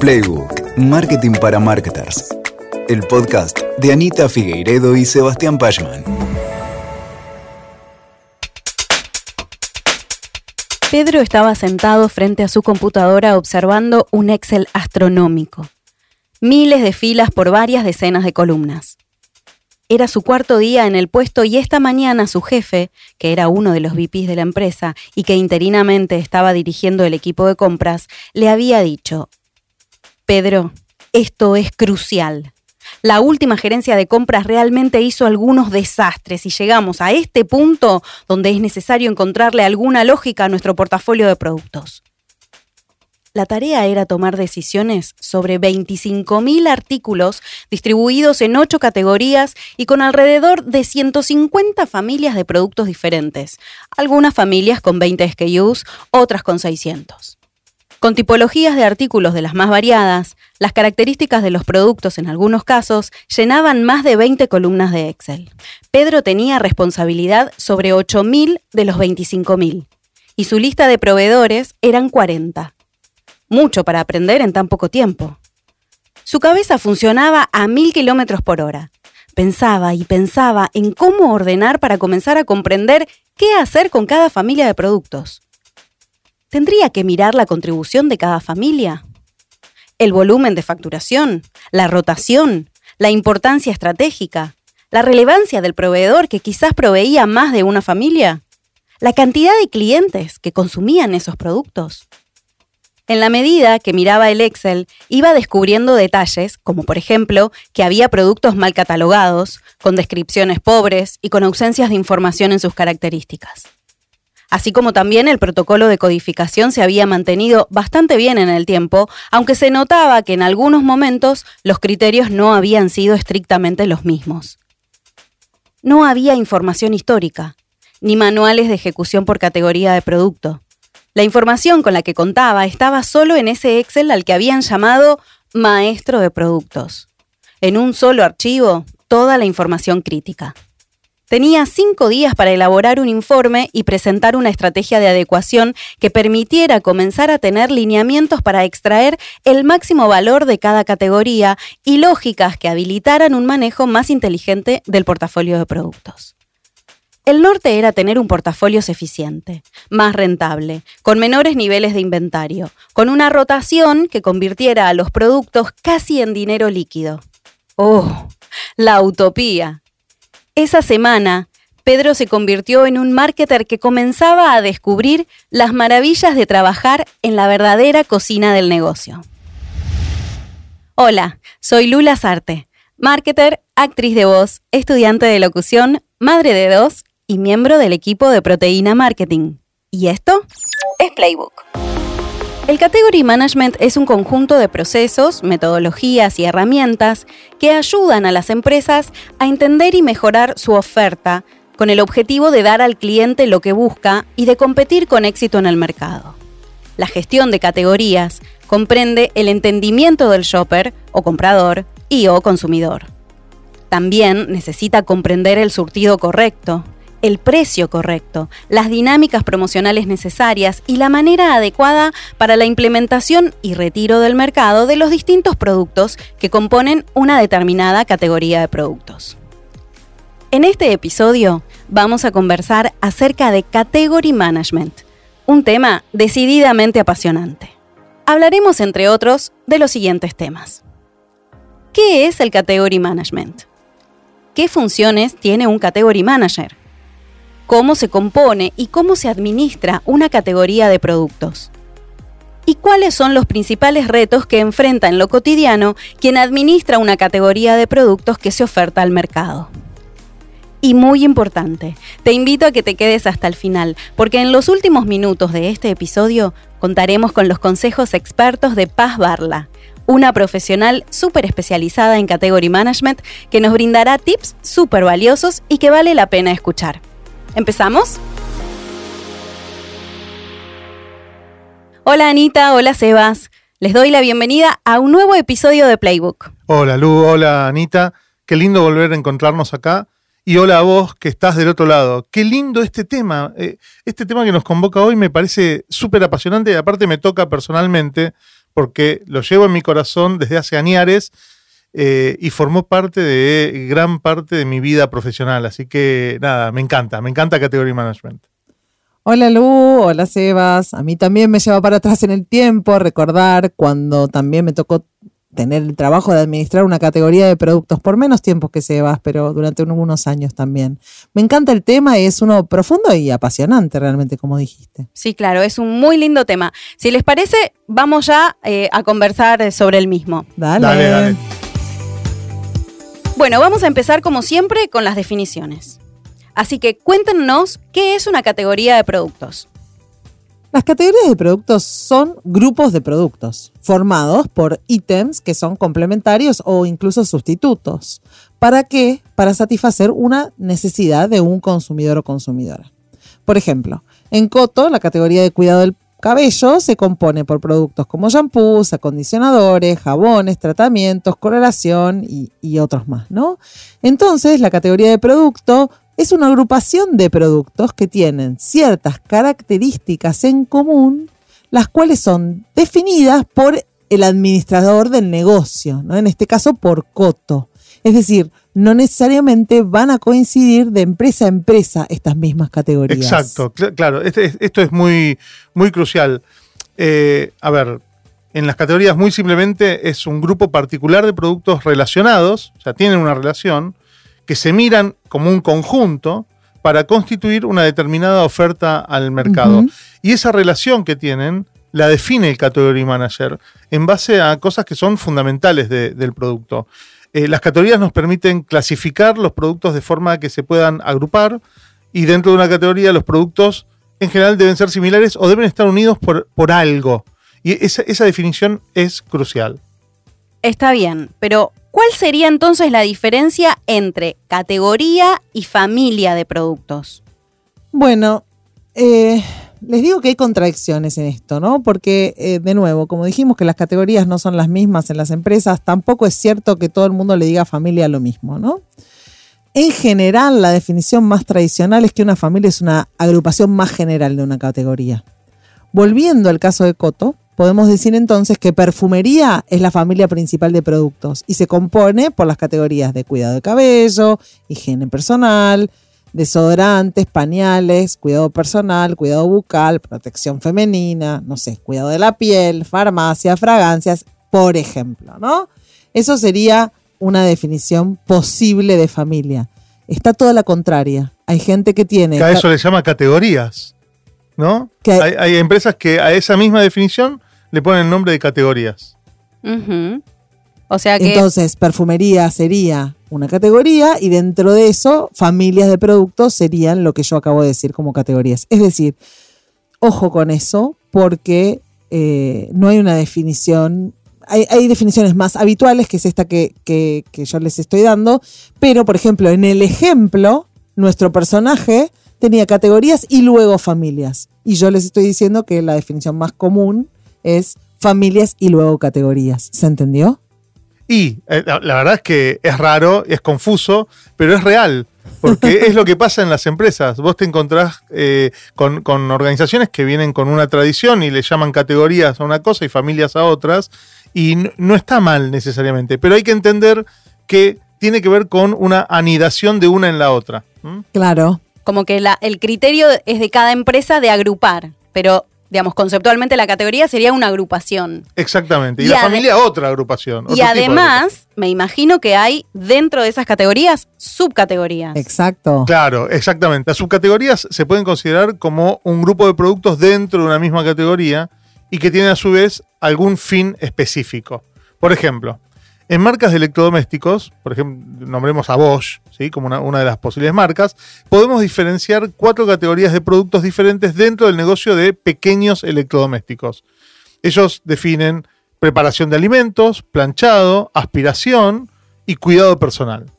Playbook, Marketing para Marketers. El podcast de Anita Figueiredo y Sebastián Pachman. Pedro estaba sentado frente a su computadora observando un Excel astronómico. Miles de filas por varias decenas de columnas. Era su cuarto día en el puesto y esta mañana su jefe, que era uno de los VPs de la empresa y que interinamente estaba dirigiendo el equipo de compras, le había dicho, Pedro, esto es crucial. La última gerencia de compras realmente hizo algunos desastres y llegamos a este punto donde es necesario encontrarle alguna lógica a nuestro portafolio de productos. La tarea era tomar decisiones sobre 25.000 artículos distribuidos en 8 categorías y con alrededor de 150 familias de productos diferentes, algunas familias con 20 SKUs, otras con 600. Con tipologías de artículos de las más variadas, las características de los productos en algunos casos llenaban más de 20 columnas de Excel. Pedro tenía responsabilidad sobre 8.000 de los 25.000 y su lista de proveedores eran 40 mucho para aprender en tan poco tiempo. Su cabeza funcionaba a mil kilómetros por hora. Pensaba y pensaba en cómo ordenar para comenzar a comprender qué hacer con cada familia de productos. ¿Tendría que mirar la contribución de cada familia? ¿El volumen de facturación? ¿La rotación? ¿La importancia estratégica? ¿La relevancia del proveedor que quizás proveía más de una familia? ¿La cantidad de clientes que consumían esos productos? En la medida que miraba el Excel, iba descubriendo detalles, como por ejemplo que había productos mal catalogados, con descripciones pobres y con ausencias de información en sus características. Así como también el protocolo de codificación se había mantenido bastante bien en el tiempo, aunque se notaba que en algunos momentos los criterios no habían sido estrictamente los mismos. No había información histórica, ni manuales de ejecución por categoría de producto. La información con la que contaba estaba solo en ese Excel al que habían llamado maestro de productos. En un solo archivo, toda la información crítica. Tenía cinco días para elaborar un informe y presentar una estrategia de adecuación que permitiera comenzar a tener lineamientos para extraer el máximo valor de cada categoría y lógicas que habilitaran un manejo más inteligente del portafolio de productos. El norte era tener un portafolio eficiente, más rentable, con menores niveles de inventario, con una rotación que convirtiera a los productos casi en dinero líquido. ¡Oh! La utopía. Esa semana, Pedro se convirtió en un marketer que comenzaba a descubrir las maravillas de trabajar en la verdadera cocina del negocio. Hola, soy Lula Sarte, marketer, actriz de voz, estudiante de locución, madre de dos y miembro del equipo de Proteína Marketing. ¿Y esto? Es Playbook. El Category Management es un conjunto de procesos, metodologías y herramientas que ayudan a las empresas a entender y mejorar su oferta con el objetivo de dar al cliente lo que busca y de competir con éxito en el mercado. La gestión de categorías comprende el entendimiento del shopper o comprador y o consumidor. También necesita comprender el surtido correcto, el precio correcto, las dinámicas promocionales necesarias y la manera adecuada para la implementación y retiro del mercado de los distintos productos que componen una determinada categoría de productos. En este episodio vamos a conversar acerca de Category Management, un tema decididamente apasionante. Hablaremos, entre otros, de los siguientes temas. ¿Qué es el Category Management? ¿Qué funciones tiene un Category Manager? Cómo se compone y cómo se administra una categoría de productos. ¿Y cuáles son los principales retos que enfrenta en lo cotidiano quien administra una categoría de productos que se oferta al mercado? Y muy importante, te invito a que te quedes hasta el final, porque en los últimos minutos de este episodio contaremos con los consejos expertos de Paz Barla, una profesional súper especializada en Category Management que nos brindará tips súper valiosos y que vale la pena escuchar. ¿Empezamos? Hola Anita, hola Sebas. Les doy la bienvenida a un nuevo episodio de Playbook. Hola Lu, hola Anita. Qué lindo volver a encontrarnos acá. Y hola a vos que estás del otro lado. Qué lindo este tema. Eh, este tema que nos convoca hoy me parece súper apasionante y aparte me toca personalmente porque lo llevo en mi corazón desde hace años eh, y formó parte de gran parte de mi vida profesional. Así que nada, me encanta, me encanta Category Management. Hola Lu, hola Sebas. A mí también me lleva para atrás en el tiempo recordar cuando también me tocó tener el trabajo de administrar una categoría de productos por menos tiempo que Sebas, pero durante unos años también. Me encanta el tema y es uno profundo y apasionante realmente, como dijiste. Sí, claro, es un muy lindo tema. Si les parece, vamos ya eh, a conversar sobre el mismo. Dale. dale, dale. Bueno, vamos a empezar como siempre con las definiciones. Así que cuéntenos qué es una categoría de productos. Las categorías de productos son grupos de productos formados por ítems que son complementarios o incluso sustitutos. ¿Para qué? Para satisfacer una necesidad de un consumidor o consumidora. Por ejemplo, en Coto, la categoría de cuidado del cabello se compone por productos como shampoos, acondicionadores, jabones, tratamientos, coloración y, y, otros más, ¿no? Entonces, la categoría de producto es una agrupación de productos que tienen ciertas características en común, las cuales son definidas por el administrador del negocio, ¿no? en este caso por Coto. Es decir, no necesariamente van a coincidir de empresa a empresa estas mismas categorías. Exacto, claro, este esto es muy, muy crucial. Eh, a ver, en las categorías muy simplemente es un grupo particular de productos relacionados, o sea, tienen una relación, que se miran como un conjunto para constituir una determinada oferta al mercado. Y esa relación que tienen la define el Category Manager en base a cosas que son fundamentales del producto. Eh, las categorías nos permiten clasificar los productos de forma que se puedan agrupar y dentro de una categoría los productos en general deben ser similares o deben estar unidos por, por algo. Y esa, esa definición es crucial. Está bien, pero ¿Cuál sería entonces la diferencia entre categoría y familia de productos? Bueno, eh, les digo que hay contradicciones en esto, ¿no? Porque, eh, de nuevo, como dijimos que las categorías no son las mismas en las empresas, tampoco es cierto que todo el mundo le diga familia lo mismo, ¿no? En general, la definición más tradicional es que una familia es una agrupación más general de una categoría. Volviendo al caso de Coto, podemos decir entonces que perfumería es la familia principal de productos y se compone por las categorías de cuidado de cabello, higiene personal, desodorantes, pañales, cuidado personal, cuidado bucal, protección femenina, no sé, cuidado de la piel, farmacia, fragancias, por ejemplo, ¿no? Eso sería una definición posible de familia. Está toda la contraria. Hay gente que tiene... a eso le llama categorías, ¿no? hay, hay empresas que a esa misma definición le ponen el nombre de categorías. Entonces, perfumería sería una categoría y dentro de eso, familias de productos serían lo que yo acabo de decir como categorías. Es decir, ojo con eso, porque eh, no hay una definición. Hay, definiciones más habituales, que es esta que, que yo les estoy dando, pero por ejemplo, en el ejemplo, nuestro personaje tenía categorías y luego familias. Y yo les estoy diciendo que la definición más común es familias y luego categorías. ¿Se entendió? Y eh, la, verdad es que es raro, es confuso, pero es real. Porque es lo que pasa en las empresas. Vos te encontrás eh, con, organizaciones que vienen con una tradición y le llaman categorías a una cosa y familias a otras. Y no, está mal necesariamente. Pero hay que entender que tiene que ver con una anidación de una en la otra. Claro. Como que el criterio es de cada empresa de agrupar. Pero digamos, conceptualmente la categoría sería una agrupación. Exactamente. Y, la familia otra agrupación. Y además, me imagino que hay dentro de esas categorías subcategorías. Exacto. Claro, exactamente. Las subcategorías se pueden considerar como un grupo de productos dentro de una misma categoría y que tienen a su vez algún fin específico. Por ejemplo, en marcas de electrodomésticos, por ejemplo, nombremos a Bosch, ¿sí? como una, de las posibles marcas, podemos diferenciar cuatro categorías de productos diferentes dentro del negocio de pequeños electrodomésticos. Ellos definen preparación de alimentos, planchado, aspiración y cuidado personal.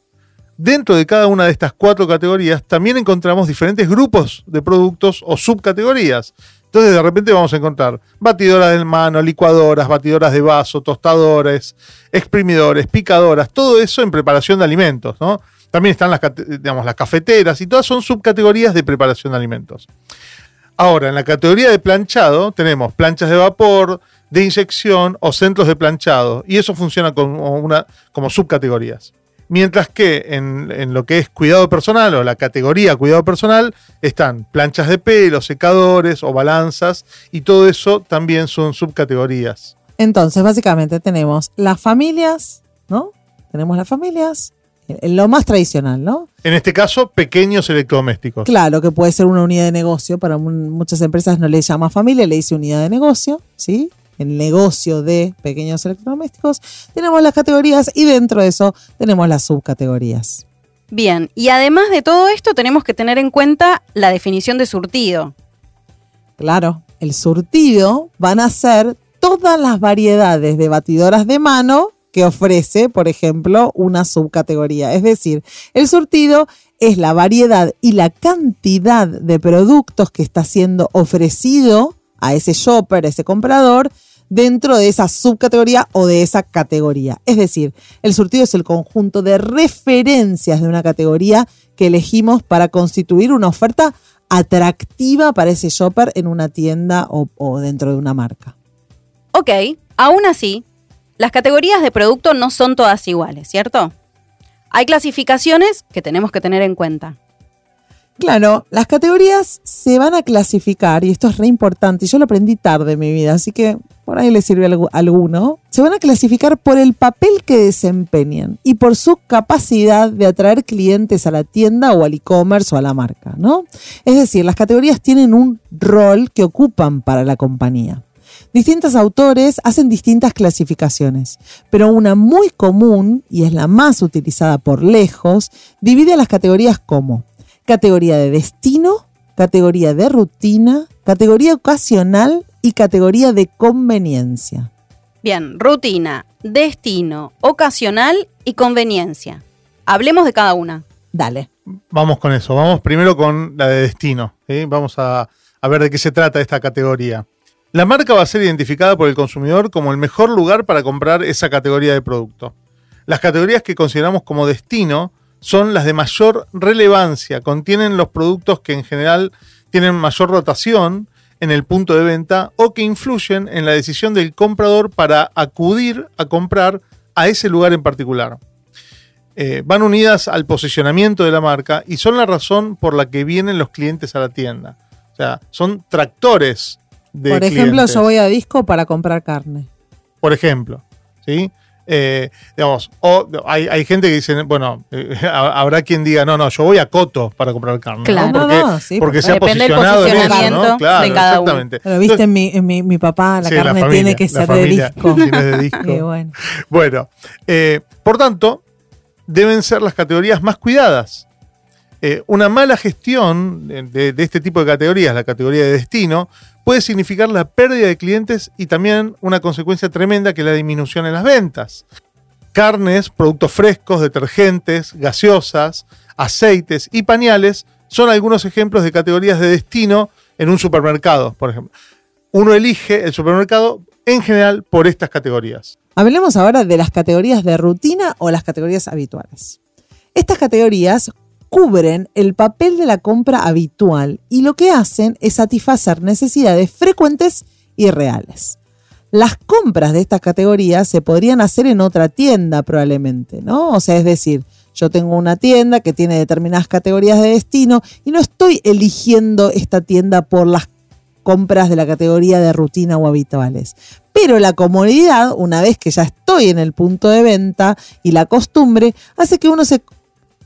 Dentro de cada una de estas cuatro categorías también encontramos diferentes grupos de productos o subcategorías. Entonces de repente vamos a encontrar batidoras de mano, licuadoras, batidoras de vaso, tostadores, exprimidores, picadoras, todo eso en preparación de alimentos, ¿no? También están las, digamos, las cafeteras y todas son subcategorías de preparación de alimentos. Ahora, en la categoría de planchado tenemos planchas de vapor, de inyección o centros de planchado. Y eso funciona como, una, como subcategorías. Mientras que en, en lo que es cuidado personal o la categoría cuidado personal están planchas de pelo, secadores o balanzas y todo eso también son subcategorías. Entonces, básicamente tenemos las familias, ¿no? Tenemos las familias, lo más tradicional, ¿no? En este caso, pequeños electrodomésticos. Claro, que puede ser una unidad de negocio. Para muchas empresas no le llama familia, le dice unidad de negocio, ¿sí? El negocio de pequeños electrodomésticos. Tenemos las categorías y dentro de eso tenemos las subcategorías. Bien, y además de todo esto tenemos que tener en cuenta la definición de surtido. Claro, el surtido van a ser todas las variedades de batidoras de mano que ofrece, por ejemplo, una subcategoría. Es decir, el surtido es la variedad y la cantidad de productos que está siendo ofrecido a ese shopper, a ese comprador, dentro de esa subcategoría o de esa categoría. Es decir, el surtido es el conjunto de referencias de una categoría que elegimos para constituir una oferta atractiva para ese shopper en una tienda o, o dentro de una marca. Ok, aún así, las categorías de producto no son todas iguales, ¿cierto? Hay clasificaciones que tenemos que tener en cuenta. Claro, las categorías se van a clasificar, y esto es re importante, yo lo aprendí tarde en mi vida, así que por ahí le sirve alguno. Se van a clasificar por el papel que desempeñan y por su capacidad de atraer clientes a la tienda o al e-commerce o a la marca, ¿no? Es decir, las categorías tienen un rol que ocupan para la compañía. Distintos autores hacen distintas clasificaciones, pero una muy común, y es la más utilizada por lejos, divide las categorías como categoría de destino, categoría de rutina, categoría ocasional y categoría de conveniencia. Bien, rutina, destino, ocasional y conveniencia. Hablemos de cada una. Dale. Vamos con eso. Vamos primero con la de destino. ¿sí? Vamos a, a ver de qué se trata esta categoría. La marca va a ser identificada por el consumidor como el mejor lugar para comprar esa categoría de producto. Las categorías que consideramos como destino son las de mayor relevancia, contienen los productos que en general tienen mayor rotación en el punto de venta o que influyen en la decisión del comprador para acudir a comprar a ese lugar en particular. Eh, van unidas al posicionamiento de la marca y son la razón por la que vienen los clientes a la tienda. O sea, son tractores de Por ejemplo, clientes. yo voy a disco para comprar carne. Por ejemplo, ¿sí? Eh, digamos, o hay, hay gente que dice, bueno, eh, habrá quien diga, no, no, yo voy a Coto para comprar carne. Claro. ¿no? Porque, No, no, sí, porque se ha Depende del posicionado en eso. Claro, de cada uno. exactamente. Pero viste, en mi, mi, mi papá la Sí, carne familia, tiene que ser familia, de disco. de. Y bueno. Bueno, eh, por tanto, deben ser las categorías más cuidadas. Eh, una mala gestión de este tipo de categorías, la categoría de destino, puede significar la pérdida de clientes y también una consecuencia tremenda que es la disminución en las ventas. Carnes, productos frescos, detergentes, gaseosas, aceites y pañales son algunos ejemplos de categorías de destino en un supermercado, por ejemplo. Uno elige el supermercado en general por estas categorías. Hablemos ahora de las categorías de rutina o las categorías habituales. Estas categorías cubren el papel de la compra habitual y lo que hacen es satisfacer necesidades frecuentes y reales. Las compras de estas categorías se podrían hacer en otra tienda probablemente, ¿no? O sea, es decir, yo tengo una tienda que tiene determinadas categorías de destino y no estoy eligiendo esta tienda por las compras de la categoría de rutina o habituales. Pero la comodidad, una vez que ya estoy en el punto de venta y la costumbre, hace que uno se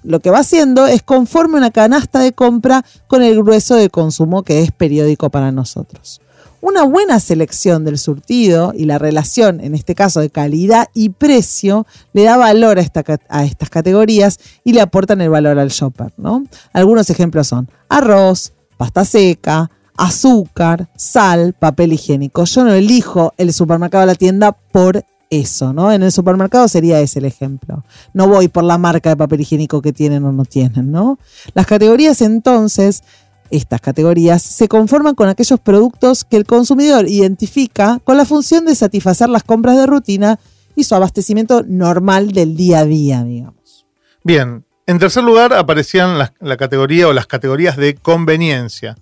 lo que va haciendo es conforme una canasta de compra con el grueso de consumo que es periódico para nosotros. Una buena selección del surtido y la relación, en este caso de calidad y precio, le da valor a, estas categorías y le aportan el valor al shopper. ¿no? Algunos ejemplos son arroz, pasta seca, azúcar, sal, papel higiénico. Yo no elijo el supermercado de la tienda por eso, ¿no? En el supermercado sería ese el ejemplo. No voy por la marca de papel higiénico que tienen o no tienen, ¿no? Las categorías entonces, estas categorías, se conforman con aquellos productos que el consumidor identifica con la función de satisfacer las compras de rutina y su abastecimiento normal del día a día, digamos. Bien, en tercer lugar aparecían las- la categoría o las categorías de conveniencia.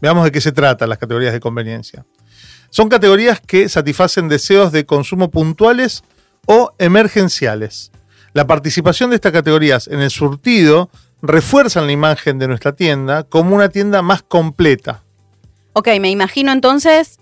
Veamos de qué se trata las categorías de conveniencia. Son categorías que satisfacen deseos de consumo puntuales o emergenciales. La participación de estas categorías en el surtido refuerzan la imagen de nuestra tienda como una tienda más completa. Ok, me imagino entonces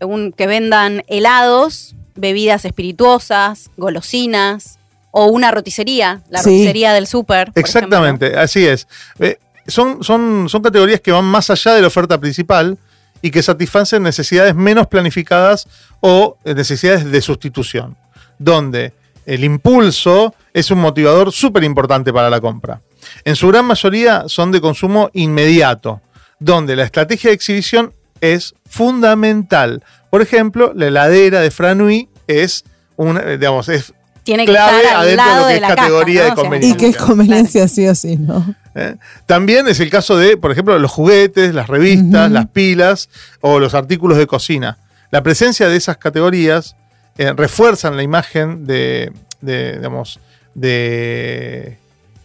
un- que vendan helados, bebidas espirituosas, golosinas o una roticería, la Sí. roticería del súper. Exactamente, así es. Eh, son, son, son categorías que van más allá de la oferta principal y que satisfacen necesidades menos planificadas o eh, necesidades de sustitución, donde el impulso es un motivador súper importante para la compra. En su gran mayoría son de consumo inmediato, donde la estrategia de exhibición es fundamental. Por ejemplo, la heladera de Franui es un, eh, digamos, es Tiene que clave estar al adentro de lo que de es la caja, categoría ¿no? de conveniencia. Y que es conveniencia sí o sí, ¿no? ¿Eh? También es el caso de, por ejemplo, los juguetes, las revistas, las pilas o los artículos de cocina. La presencia de esas categorías eh, refuerzan la imagen de, de, digamos, de,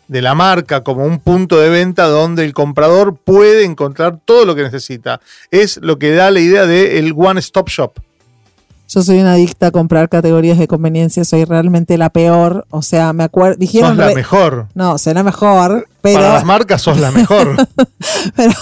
de la marca como un punto de venta donde el comprador puede encontrar todo lo que necesita. Es lo que da la idea de el one stop shop. Yo soy una adicta a comprar categorías de conveniencia, soy realmente la peor. O sea, me acuerdo, dijeron... Sos la mejor. No, será mejor, pero... Para las marcas sos la mejor. pero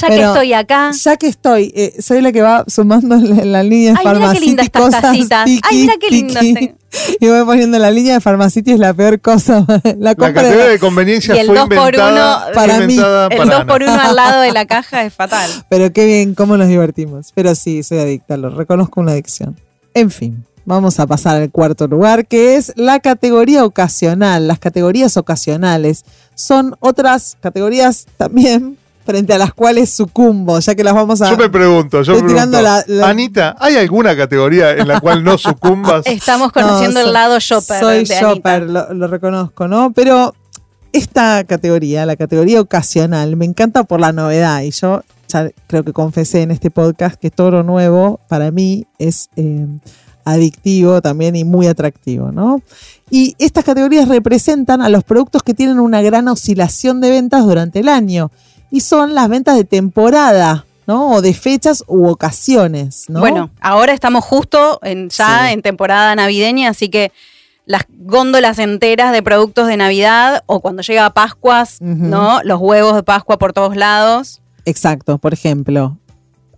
Ya que estoy acá. Ya que estoy, eh, soy la que va sumando en la, la línea de Ay, mira qué linda estas cosas tacitas. Ay, mira qué lindo tiki. este. Y voy poniendo la línea de Pharmacity es la peor cosa. La La compra categoría de- de conveniencia Y el fue dos por uno, para mí, El para 2 Ana. por 1 al lado de la caja es fatal. Pero qué bien, cómo nos divertimos. Pero sí, soy adicta, lo reconozco una adicción. En fin, vamos a pasar al cuarto lugar, que es la categoría ocasional. Las categorías ocasionales son otras categorías también frente a las cuales sucumbo, ya que las vamos a... Yo me pregunto, yo me pregunto, la- la- Anita, ¿hay alguna categoría en la cual no sucumbas? Estamos conociendo No, el lado shopper Soy de shopper, Anita. lo, lo reconozco, ¿no? Pero esta categoría, la categoría ocasional, me encanta por la novedad. Y yo ya creo que confesé en este podcast que todo lo nuevo para mí es eh, adictivo también y muy atractivo, ¿no? Y estas categorías representan a los productos que tienen una gran oscilación de ventas durante el año. Y son las ventas de temporada, ¿no? O de fechas u ocasiones, ¿no? Bueno, ahora estamos justo en, ya Sí. en temporada navideña, así que las góndolas enteras de productos de Navidad o cuando llega Pascuas. ¿no? Los huevos de Pascua por todos lados. Exacto, por ejemplo,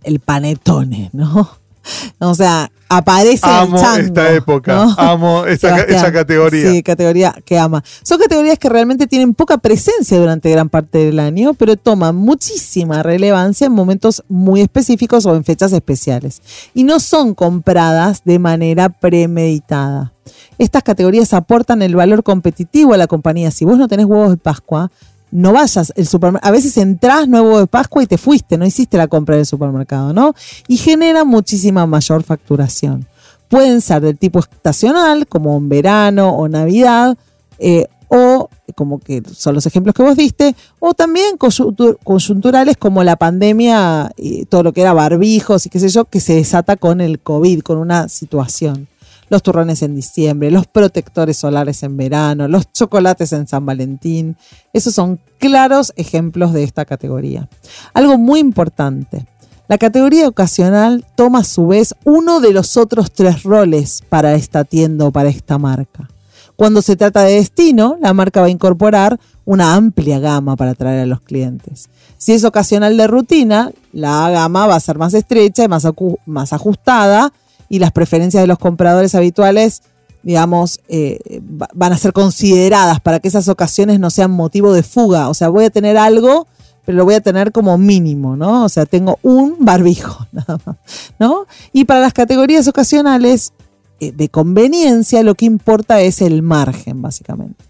el panetone, ¿no? O sea, aparece Amo el chango. esta época, ¿no? amo esta, esa categoría. Sí, categoría que ama. Son categorías que realmente tienen poca presencia durante gran parte del año, pero toman muchísima relevancia en momentos muy específicos o en fechas especiales. Y no son compradas de manera premeditada. Estas categorías aportan el valor competitivo a la compañía. Si vos no tenés huevos de Pascua, no vayas el supermercado. A veces entras, huevo de Pascua y te fuiste, no hiciste la compra del supermercado, ¿no? Y genera muchísima mayor facturación. Pueden ser del tipo estacional, como en verano o Navidad, eh, o como que son los ejemplos que vos diste, o también coyuntur- coyunturales como la pandemia y todo lo que era barbijos y qué sé yo, que se desata con el COVID, con una situación. Los turrones en diciembre, los protectores solares en verano, los chocolates en San Valentín. Esos son claros ejemplos de esta categoría. Algo muy importante. La categoría ocasional toma a su vez uno de los otros tres roles para esta tienda o para esta marca. Cuando se trata de destino, la marca va a incorporar una amplia gama para atraer a los clientes. Si es ocasional de rutina, la gama va a ser más estrecha y más, más ajustada y las preferencias de los compradores habituales, digamos, eh, va- van a ser consideradas para que esas ocasiones no sean motivo de fuga. O sea, voy a tener algo, pero lo voy a tener como mínimo, ¿no? O sea, tengo un barbijo, nada más, ¿no? Y para las categorías ocasionales eh, de conveniencia, lo que importa es el margen, básicamente.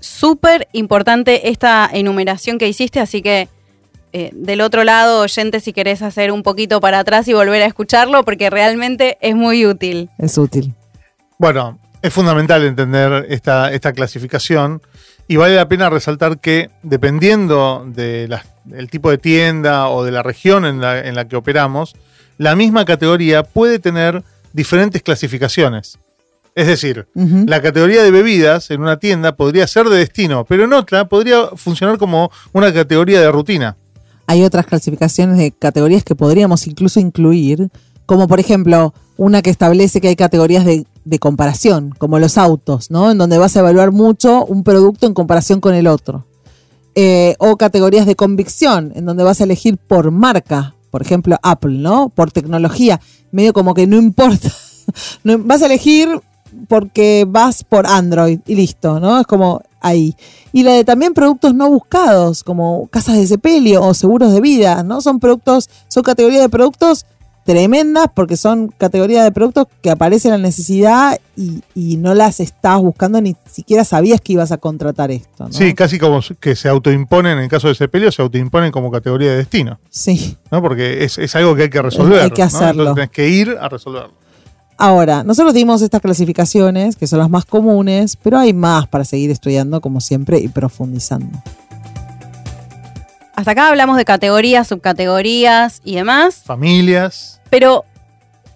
Súper importante esta enumeración que hiciste, así que eh, del otro lado, oyente, si querés hacer un poquito para atrás y volver a escucharlo, porque realmente es muy útil. Es útil. Bueno, es fundamental entender esta, esta clasificación y vale la pena resaltar que dependiendo del tipo de tienda o de la región en la, en la que operamos, la misma categoría puede tener diferentes clasificaciones. Es decir, la categoría de bebidas en una tienda podría ser de destino, pero en otra podría funcionar como una categoría de rutina. Hay otras clasificaciones de categorías que podríamos incluso incluir, como por ejemplo una que establece que hay categorías de, comparación, como los autos, ¿no? En donde vas a evaluar mucho un producto en comparación con el otro. Eh, o categorías de convicción, en donde vas a elegir por marca, por ejemplo Apple, ¿no? Por tecnología, medio como que no importa. Vas a elegir porque vas por Android y listo, ¿no? Es como ahí. Y la de también productos no buscados, como casas de sepelio o seguros de vida, ¿no? Son productos, son categorías de productos tremendas porque son categorías de productos que aparece la necesidad y, y no las estás buscando ni siquiera sabías que ibas a contratar esto, ¿no? Sí, casi como que se autoimponen, en el caso de Sepelio, se autoimponen como categoría de destino, Sí. ¿no? Porque es, es algo que hay que resolver. Hay que ¿no? hacerlo. Entonces tenés que ir a resolverlo. Ahora, nosotros dimos estas clasificaciones, que son las más comunes, pero hay más para seguir estudiando, como siempre, y profundizando. Hasta acá hablamos de categorías, subcategorías y demás, Familias. pero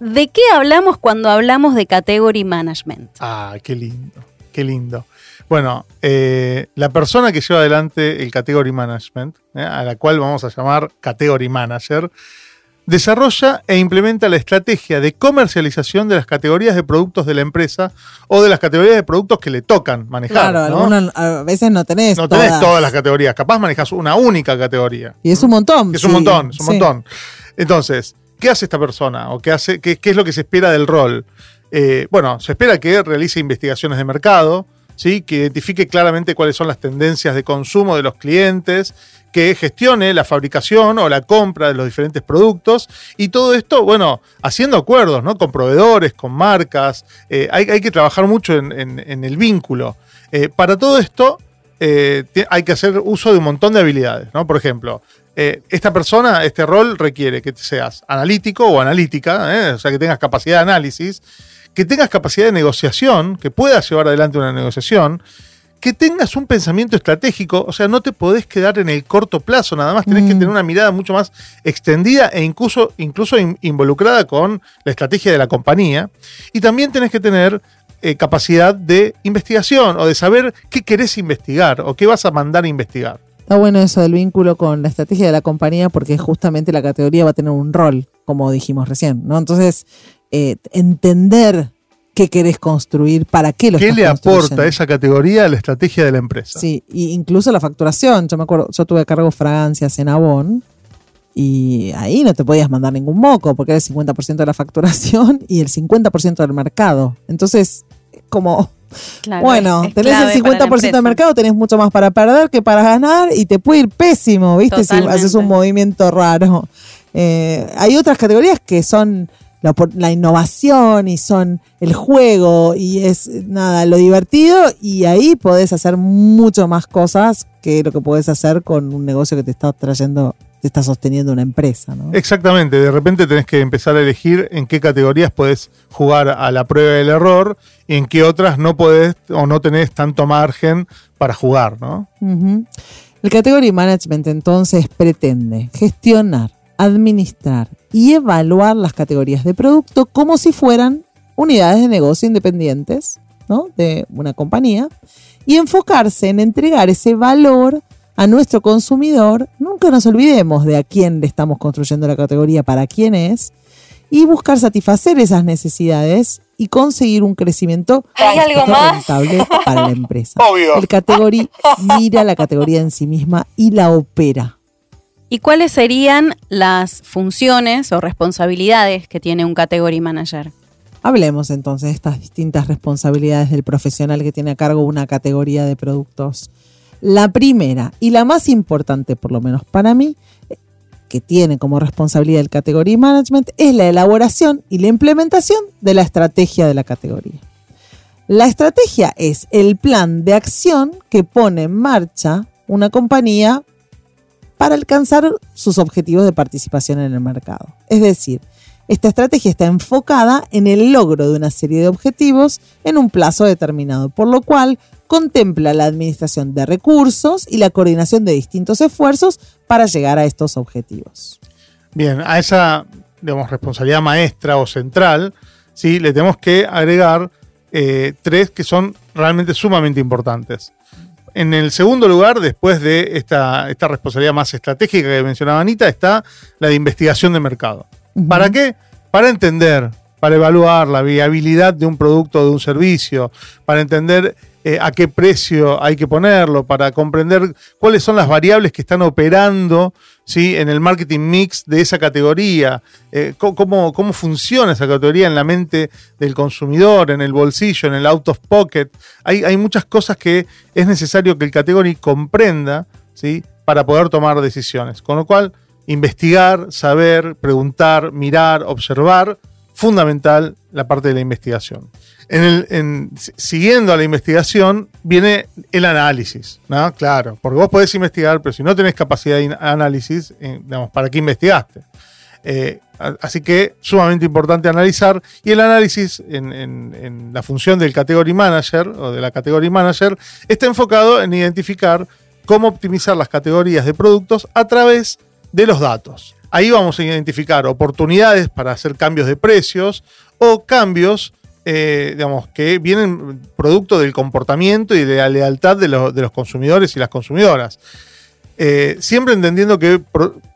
¿de qué hablamos cuando hablamos de category management? Ah, qué lindo, qué lindo. Bueno, eh, la persona que lleva adelante el Category Management, eh, a la cual vamos a llamar Category Manager, desarrolla e implementa la estrategia de comercialización de las categorías de productos de la empresa o de las categorías de productos que le tocan manejar. Claro, ¿no? a veces no tenés No tenés todas. todas las categorías, capaz manejas una única categoría. Y es un montón. Es un montón, es un sí. montón. Entonces, ¿qué hace esta persona? ¿O qué, hace, qué, qué es lo que se espera del rol? Eh, bueno, se espera que realice investigaciones de mercado, ¿sí? que identifique claramente cuáles son las tendencias de consumo de los clientes, que gestione la fabricación o la compra de los diferentes productos y todo esto, bueno, haciendo acuerdos ¿no? con proveedores, con marcas. eh, hay, que trabajar mucho en, el vínculo. Eh, para todo esto, eh, hay que hacer uso de un montón de habilidades, ¿no? Por ejemplo, esta persona, este rol requiere que seas analítico o analítica, o sea, que tengas capacidad de análisis, que tengas capacidad de negociación, que puedas llevar adelante una negociación, que tengas un pensamiento estratégico, o sea, no te podés quedar en el corto plazo, nada más tenés que Mm. tener una mirada mucho más extendida e incluso, incluso in- involucrada con la estrategia de la compañía. Y también tenés que tener eh, capacidad de investigación o de saber qué querés investigar o qué vas a mandar a investigar. Está bueno eso del vínculo con la estrategia de la compañía porque justamente la categoría va a tener un rol, como dijimos recién, ¿no? Entonces, eh, entender qué querés construir, para qué lo ¿Qué estás le aporta esa categoría a la estrategia de la empresa? Sí, y incluso la facturación. Yo me acuerdo, yo tuve a cargo fragancias en Avon y ahí no te podías mandar ningún moco porque era el 50% de la facturación y el 50% del mercado. Entonces, como, Claro, bueno, tenés el para la 50% del mercado, tenés mucho más para perder que para ganar y te puede ir pésimo, ¿viste? Si haces un movimiento raro. Eh, hay otras categorías que son la, innovación y son el juego y es nada, lo divertido y ahí podés hacer mucho más cosas que lo que podés hacer con un negocio que te está trayendo, te está sosteniendo una empresa, ¿no? Exactamente, de repente tenés que empezar a elegir en qué categorías podés jugar a la prueba del error y en qué otras no podés o no tenés tanto margen para jugar, ¿no? El Category Management entonces pretende gestionar, administrar y evaluar las categorías de producto como si fueran unidades de negocio independientes ¿no? de una compañía y enfocarse en entregar ese valor a nuestro consumidor. Nunca nos olvidemos de a quién le estamos construyendo la categoría, para quién es, y buscar satisfacer esas necesidades y conseguir un crecimiento ¿Hay algo más? rentable para la empresa. Obvio. El category mira la categoría en sí misma y la opera. ¿Y cuáles serían las funciones o responsabilidades que tiene un category manager? Hablemos entonces de estas distintas responsabilidades del profesional que tiene a cargo una categoría de productos. La primera y la más importante, por lo menos para mí, que tiene como responsabilidad el Category Management, es la elaboración y la implementación de la estrategia de la categoría. La estrategia es el plan de acción que pone en marcha una compañía para alcanzar sus objetivos de participación en el mercado. Es decir, esta estrategia está enfocada en el logro de una serie de objetivos en un plazo determinado, por lo cual contempla la administración de recursos y la coordinación de distintos esfuerzos para llegar a estos objetivos. Bien, a esa digamos, responsabilidad maestra o central, ¿sí? le tenemos que agregar eh, tres que son realmente sumamente importantes. En el segundo lugar, después de esta, esta responsabilidad más estratégica que mencionaba Anita, está la de investigación de mercado. ¿Para qué? para entender, para evaluar la viabilidad de un producto o de un servicio, para entender eh, a qué precio hay que ponerlo, para comprender cuáles son las variables que están operando ¿sí? en el marketing mix de esa categoría, eh, cómo, cómo funciona esa categoría en la mente del consumidor, en el bolsillo, en el out of pocket. Hay, hay muchas cosas que es necesario que el category comprenda ¿sí? para poder tomar decisiones. Con lo cual, investigar, saber, preguntar, mirar, observar, fundamental la parte de la investigación. En siguiendo a la investigación viene el análisis. Claro, porque vos podés investigar, pero si no tenés capacidad de análisis, eh, digamos, ¿para qué investigaste? Eh, así que sumamente importante analizar y el análisis en, en- en la función del category manager o de la category manager está enfocado en identificar cómo optimizar las categorías de productos a través de los datos. Ahí vamos a identificar oportunidades para hacer cambios de precios o cambios, eh, digamos, que vienen producto del comportamiento y de la lealtad de, los- de los consumidores y las consumidoras. Eh, siempre entendiendo que,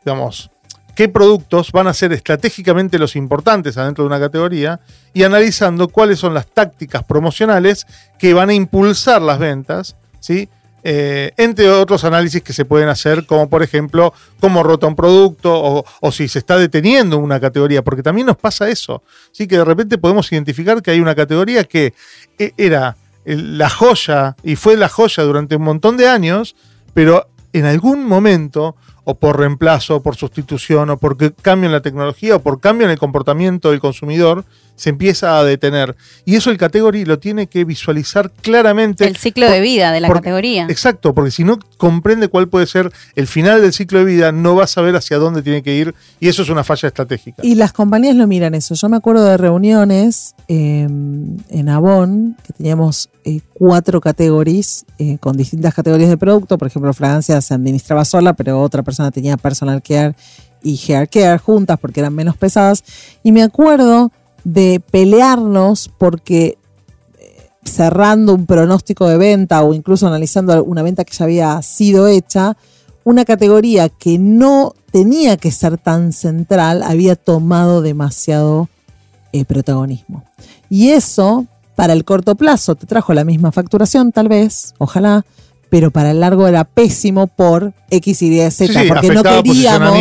digamos, qué productos van a ser estratégicamente los importantes adentro de una categoría y analizando cuáles son las tácticas promocionales que van a impulsar las ventas, ¿sí? Eh, entre otros análisis que se pueden hacer, como por ejemplo, cómo rota un producto o, si se está deteniendo una categoría, porque también nos pasa eso, ¿sí? que de repente podemos identificar que hay una categoría que eh, era la joya y fue la joya durante un montón de años, pero en algún momento, o por reemplazo, o por sustitución, o porque cambio en la tecnología, o por cambio en el comportamiento del consumidor, se empieza a detener. Y eso el category lo tiene que visualizar claramente. El ciclo de vida de la Por- categoría. Exacto, porque si no comprende cuál puede ser el final del ciclo de vida, no va a saber hacia dónde tiene que ir, y eso es una falla estratégica. Y las compañías lo miran eso. Yo me acuerdo de reuniones eh, en Avon, que teníamos eh, cuatro categories eh, con distintas categorías de producto. Por ejemplo, fragancia se administraba sola, pero otra persona tenía personal care y hair care juntas porque eran menos pesadas. Y me acuerdo de pelearnos porque eh, cerrando un pronóstico de venta o incluso analizando una venta que ya había sido hecha, una categoría que no tenía que ser tan central había tomado demasiado eh, protagonismo. Y eso, para el corto plazo, te trajo la misma facturación, tal vez, ojalá, pero para el largo era pésimo por X, Y, Z, Sí, sí, porque no queríamos.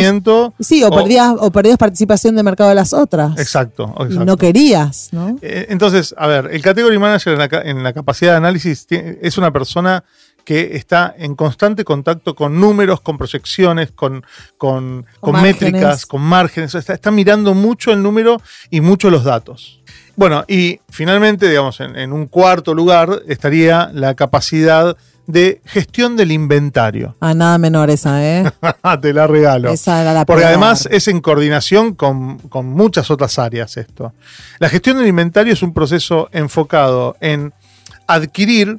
Sí, o, o- perdías, o perdías participación de mercado de las otras. Exacto, Y no querías, ¿no? Eh, Entonces, a ver, el category manager en la, ca- en la capacidad de análisis es una persona que está en constante contacto con números, con proyecciones, con, con, con métricas, con márgenes. Está, está mirando mucho el número y mucho los datos. Bueno, y finalmente, digamos, en, en un cuarto lugar estaría la capacidad de gestión del inventario. Ah, nada menor esa, ¿eh? Te la regalo. Esa era la Porque peor. además es en coordinación con, con muchas otras áreas esto. La gestión del inventario es un proceso enfocado en adquirir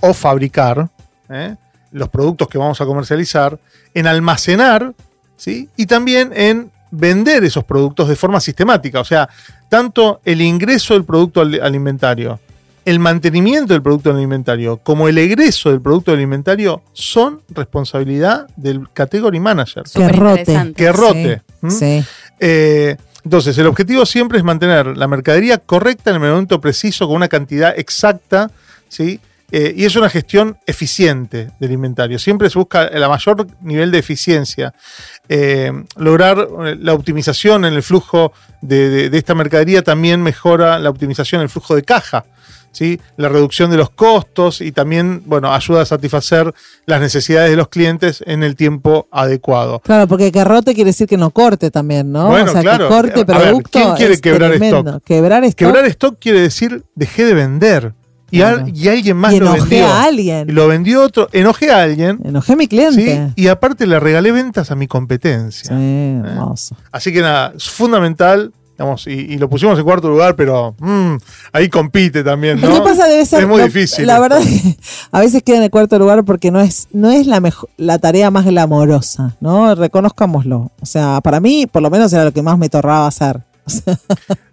o fabricar ¿eh? los productos que vamos a comercializar, en almacenar ¿sí? y también en vender esos productos de forma sistemática. O sea, tanto el ingreso del producto al, al inventario, el mantenimiento del producto en el inventario, como el egreso del producto del inventario, son responsabilidad del category manager. Que rote. Que rote. Sí, ¿m? sí. Eh, entonces, el objetivo siempre es mantener la mercadería correcta en el momento preciso, con una cantidad exacta, ¿sí? Eh, y es una gestión eficiente del inventario. Siempre se busca el mayor nivel de eficiencia. Eh, lograr la optimización en el flujo de, de- de esta mercadería también mejora la optimización en el flujo de caja. ¿Sí? La reducción de los costos y también bueno, ayuda a satisfacer las necesidades de los clientes en el tiempo adecuado. Claro, porque que rote quiere decir que no corte también, ¿no? Bueno, o sea, claro. que corte ver, producto. ¿quién quiere es quebrar tremendo. stock? Quebrar stock. Quebrar stock quiere decir dejé de vender. Y, Claro. al- y alguien más y lo vendió. a alguien. Y lo vendió otro. Enojé a alguien. Enojé a mi ¿sí? cliente. Y aparte le regalé ventas a mi competencia. Sí, hermoso. Así que nada, es fundamental. Digamos, y, y lo pusimos en cuarto lugar, pero mm, ahí compite también. ¿no? Lo que pasa debe ser. Es muy difícil. La esto. verdad es que a veces queda en el cuarto lugar porque no es, no es la mejor, la tarea más glamorosa, ¿no? Reconozcámoslo. O sea, para mí, por lo menos era lo que más me torraba hacer.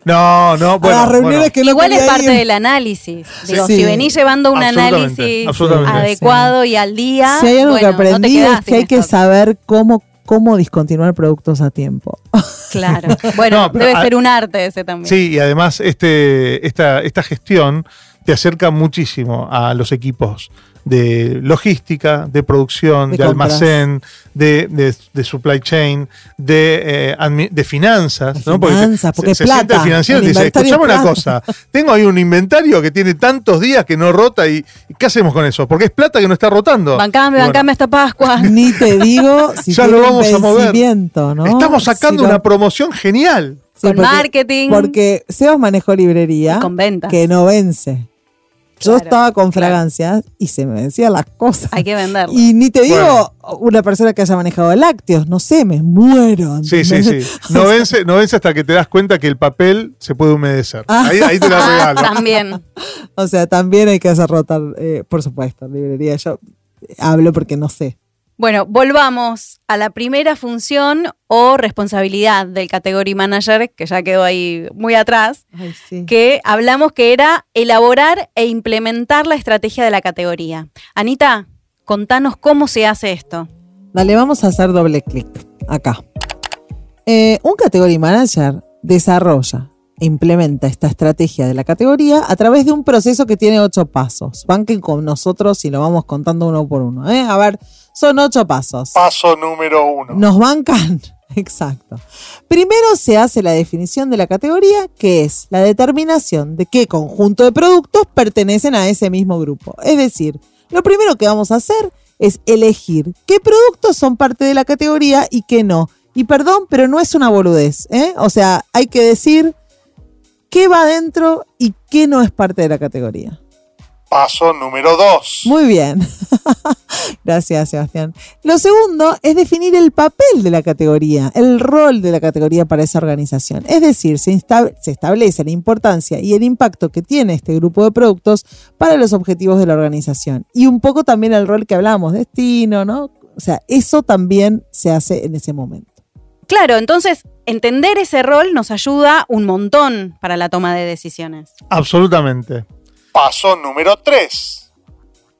No, no, bueno. a las reuniones bueno. que no Igual es parte ir. del análisis. Digo, Sí. si venís llevando un Absolutamente, análisis absolutamente. adecuado y al día, Si hay algo bueno, que aprendí no es que hay que saber cómo cómo discontinuar productos a tiempo. Claro. Bueno, No, debe a- ser un arte ese también. Sí, y además este, esta, esta gestión te acerca muchísimo a los equipos de logística, de producción, De almacén, de, de- de supply chain, de, eh, de finanzas. De ¿no? finanzas, porque se, es se siente plata, el financiero y dice, escuchame es una cosa, tengo ahí un inventario que tiene tantos días que no rota y ¿qué hacemos con eso? Porque es plata que no está rotando. Bancame, bueno, bancame esta Pascua. Ni te digo si Ya lo vamos un a mover. Estamos sacando Si lo- una promoción genial. Sí, Con porque- marketing. Porque Sebas manejó librería Y con ventas. que no vence. Yo Claro, estaba con claro. fragancias y se me vencían las cosas. Hay que venderlo. Y ni te digo Bueno. una persona que haya manejado lácteos, no sé, me muero. Sí, sí, sí. No vence, no vence hasta que te das cuenta que el papel se puede humedecer. Ah. Ahí, ahí te la regalo. también. O sea, también hay que hacer rotar, eh, por supuesto, librería. Yo hablo porque no sé. Bueno, volvamos a la primera función o responsabilidad del category manager, que ya quedó ahí muy atrás, Ay, sí. que hablamos que era elaborar e implementar la estrategia de la categoría. Anita, contanos cómo se hace esto. Dale, vamos a hacer doble clic acá. Eh, un category manager desarrolla implementa esta estrategia de la categoría a través de un proceso que tiene ocho pasos. Banquen con nosotros y lo vamos contando uno por uno. ¿eh? A ver, son ocho pasos. Paso número uno. ¿Nos bancan? Exacto. Primero se hace la definición de la categoría, que es la determinación de qué conjunto de productos pertenecen a ese mismo grupo. Es decir, lo primero que vamos a hacer es elegir qué productos son parte de la categoría y qué no. Y perdón, pero no es una boludez. ¿eh? O sea, hay que decir qué va dentro y qué no es parte de la categoría. Paso número dos. Muy bien. Gracias, Sebastián. Lo segundo es definir el papel de la categoría, el rol de la categoría para esa organización. Es decir, se, establece la importancia y el impacto que tiene este grupo de productos para los objetivos de la organización. Y un poco también el rol que hablábamos, destino, ¿no? O sea, eso también se hace en ese momento. Claro, entonces entender ese rol nos ayuda un montón para la toma de decisiones. Absolutamente. Paso número tres.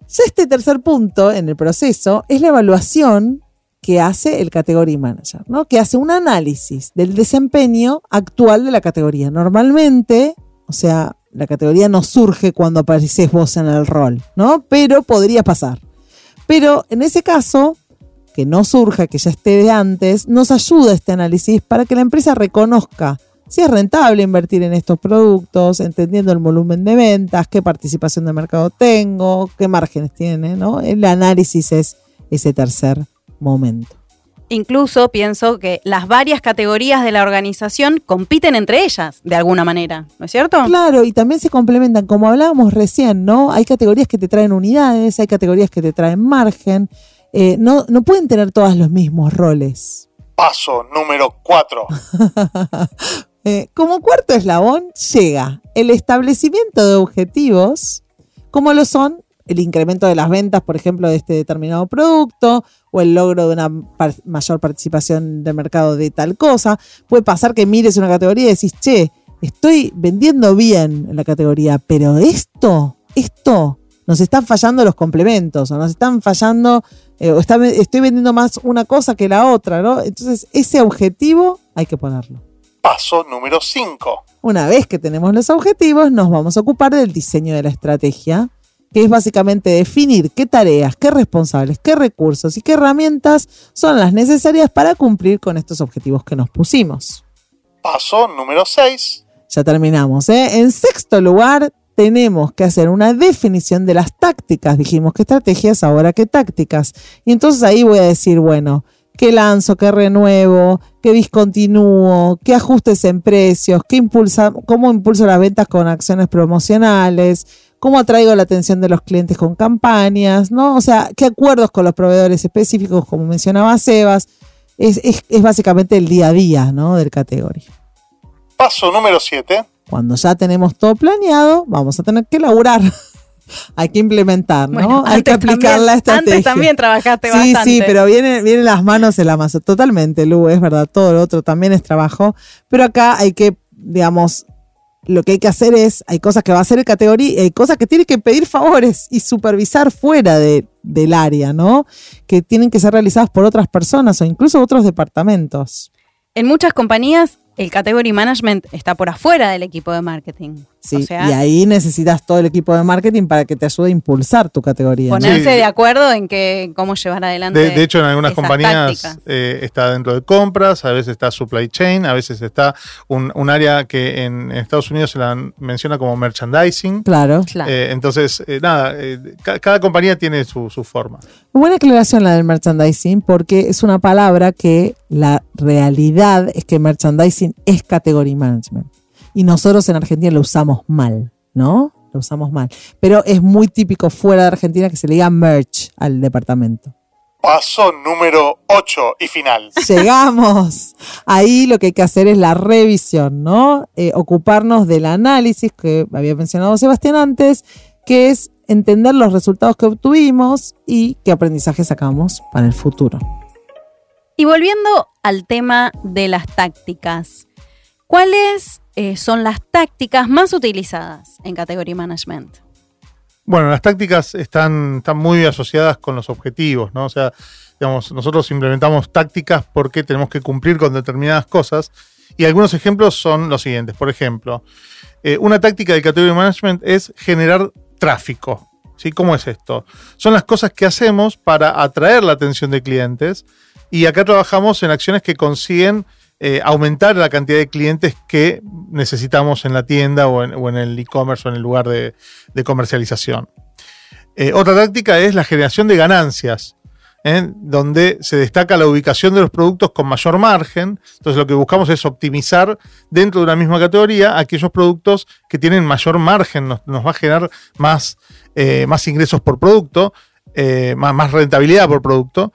Ya este tercer punto en el proceso es la evaluación que hace el category manager, ¿no? Que hace un análisis del desempeño actual de la categoría. Normalmente, o sea, la categoría no surge cuando apareces vos en el rol, ¿no? Pero podría pasar. Pero en ese caso, que no surja, que ya esté de antes, nos ayuda este análisis para que la empresa reconozca si es rentable invertir en estos productos, entendiendo el volumen de ventas, qué participación de mercado tengo, qué márgenes tiene, ¿no? El análisis es ese tercer momento. Incluso pienso que las varias categorías de la organización compiten entre ellas, de alguna manera, ¿no es cierto? Claro, y también se complementan, como hablábamos recién, ¿no? Hay categorías que te traen unidades, hay categorías que te traen margen, eh, no, no pueden tener todas los mismos roles. Paso número cuatro. Eh, como cuarto eslabón llega el establecimiento de objetivos, como lo son el incremento de las ventas, por ejemplo, de este determinado producto, o el logro de una par- mayor participación de mercado de tal cosa. Puede pasar que mires una categoría y decís, che, estoy vendiendo bien en la categoría, pero esto, esto, nos están fallando los complementos, o nos están fallando, eh, o está- estoy vendiendo más una cosa que la otra, ¿no? Entonces, ese objetivo hay que ponerlo. Paso número cinco. Una vez que tenemos los objetivos, nos vamos a ocupar del diseño de la estrategia, que es básicamente definir qué tareas, qué responsables, qué recursos y qué herramientas son las necesarias para cumplir con estos objetivos que nos pusimos. Paso número seis. Ya terminamos. ¿eh? En sexto lugar, tenemos que hacer una definición de las tácticas. Dijimos qué estrategias, ahora qué tácticas. Y entonces ahí voy a decir, bueno, qué lanzo, qué renuevo, qué discontinúo, qué ajustes en precios, qué impulsa, cómo impulso las ventas con acciones promocionales, cómo atraigo la atención de los clientes con campañas, ¿no? O sea, qué acuerdos con los proveedores específicos, como mencionaba Sebas. Es, es- es básicamente el día a día, ¿no? Del category. Paso número siete. Cuando ya tenemos todo planeado, vamos a tener que laburar. Hay que implementar, ¿no? Bueno, Hay que aplicar también- la estrategia. Antes también trabajaste Sí, bastante. sí, pero vienen, vienen las manos en la masa. Totalmente, Lu, es verdad. Todo lo otro también es trabajo. Pero acá hay que, digamos, lo que hay que hacer es, hay cosas que va a hacer el categoría, hay cosas que tiene que pedir favores y supervisar fuera de del área, ¿no? Que tienen que ser realizadas por otras personas o incluso otros departamentos. En muchas compañías el category management está por afuera del equipo de marketing. Sí, o sea, y ahí necesitas todo el equipo de marketing para que te ayude a impulsar tu categoría. ponerse de acuerdo en que cómo llevar adelante. De, de hecho, en algunas compañías eh, está dentro de compras, a veces está supply chain, a veces está un, un área que en, en Estados Unidos se la menciona como merchandising. Claro. Claro. Eh, entonces, eh, nada, eh, ca- cada compañía tiene su, su forma. Buena aclaración la del merchandising, porque es una palabra que la realidad es que merchandising es category management. Y nosotros en Argentina lo usamos mal, ¿no? Lo usamos mal. Pero es muy típico fuera de Argentina que se le diga merch al departamento. Paso número 8 y final. Llegamos. Ahí lo que hay que hacer es la revisión, ¿no? Eh, ocuparnos del análisis que había mencionado Sebastián antes, que es entender los resultados que obtuvimos y qué aprendizaje sacamos para el futuro. Y volviendo al tema de las tácticas, ¿cuáles eh, son las tácticas más utilizadas en Category Management? Bueno, las tácticas están, están muy asociadas con los objetivos, ¿no? O sea, digamos, nosotros implementamos tácticas porque tenemos que cumplir con determinadas cosas. Y algunos ejemplos son los siguientes. Por ejemplo, eh, una táctica de category management es generar tráfico. ¿sí? ¿Cómo es esto? Son las cosas que hacemos para atraer la atención de clientes. Y acá trabajamos en acciones que consiguen eh, aumentar la cantidad de clientes que necesitamos en la tienda o en, el e-commerce o en el lugar de, comercialización. Eh, otra táctica es la generación de ganancias, ¿eh? donde se destaca la ubicación de los productos con mayor margen. Entonces lo que buscamos es optimizar dentro de una misma categoría aquellos productos que tienen mayor margen, nos, nos va a generar más, ingresos por producto, más rentabilidad por producto.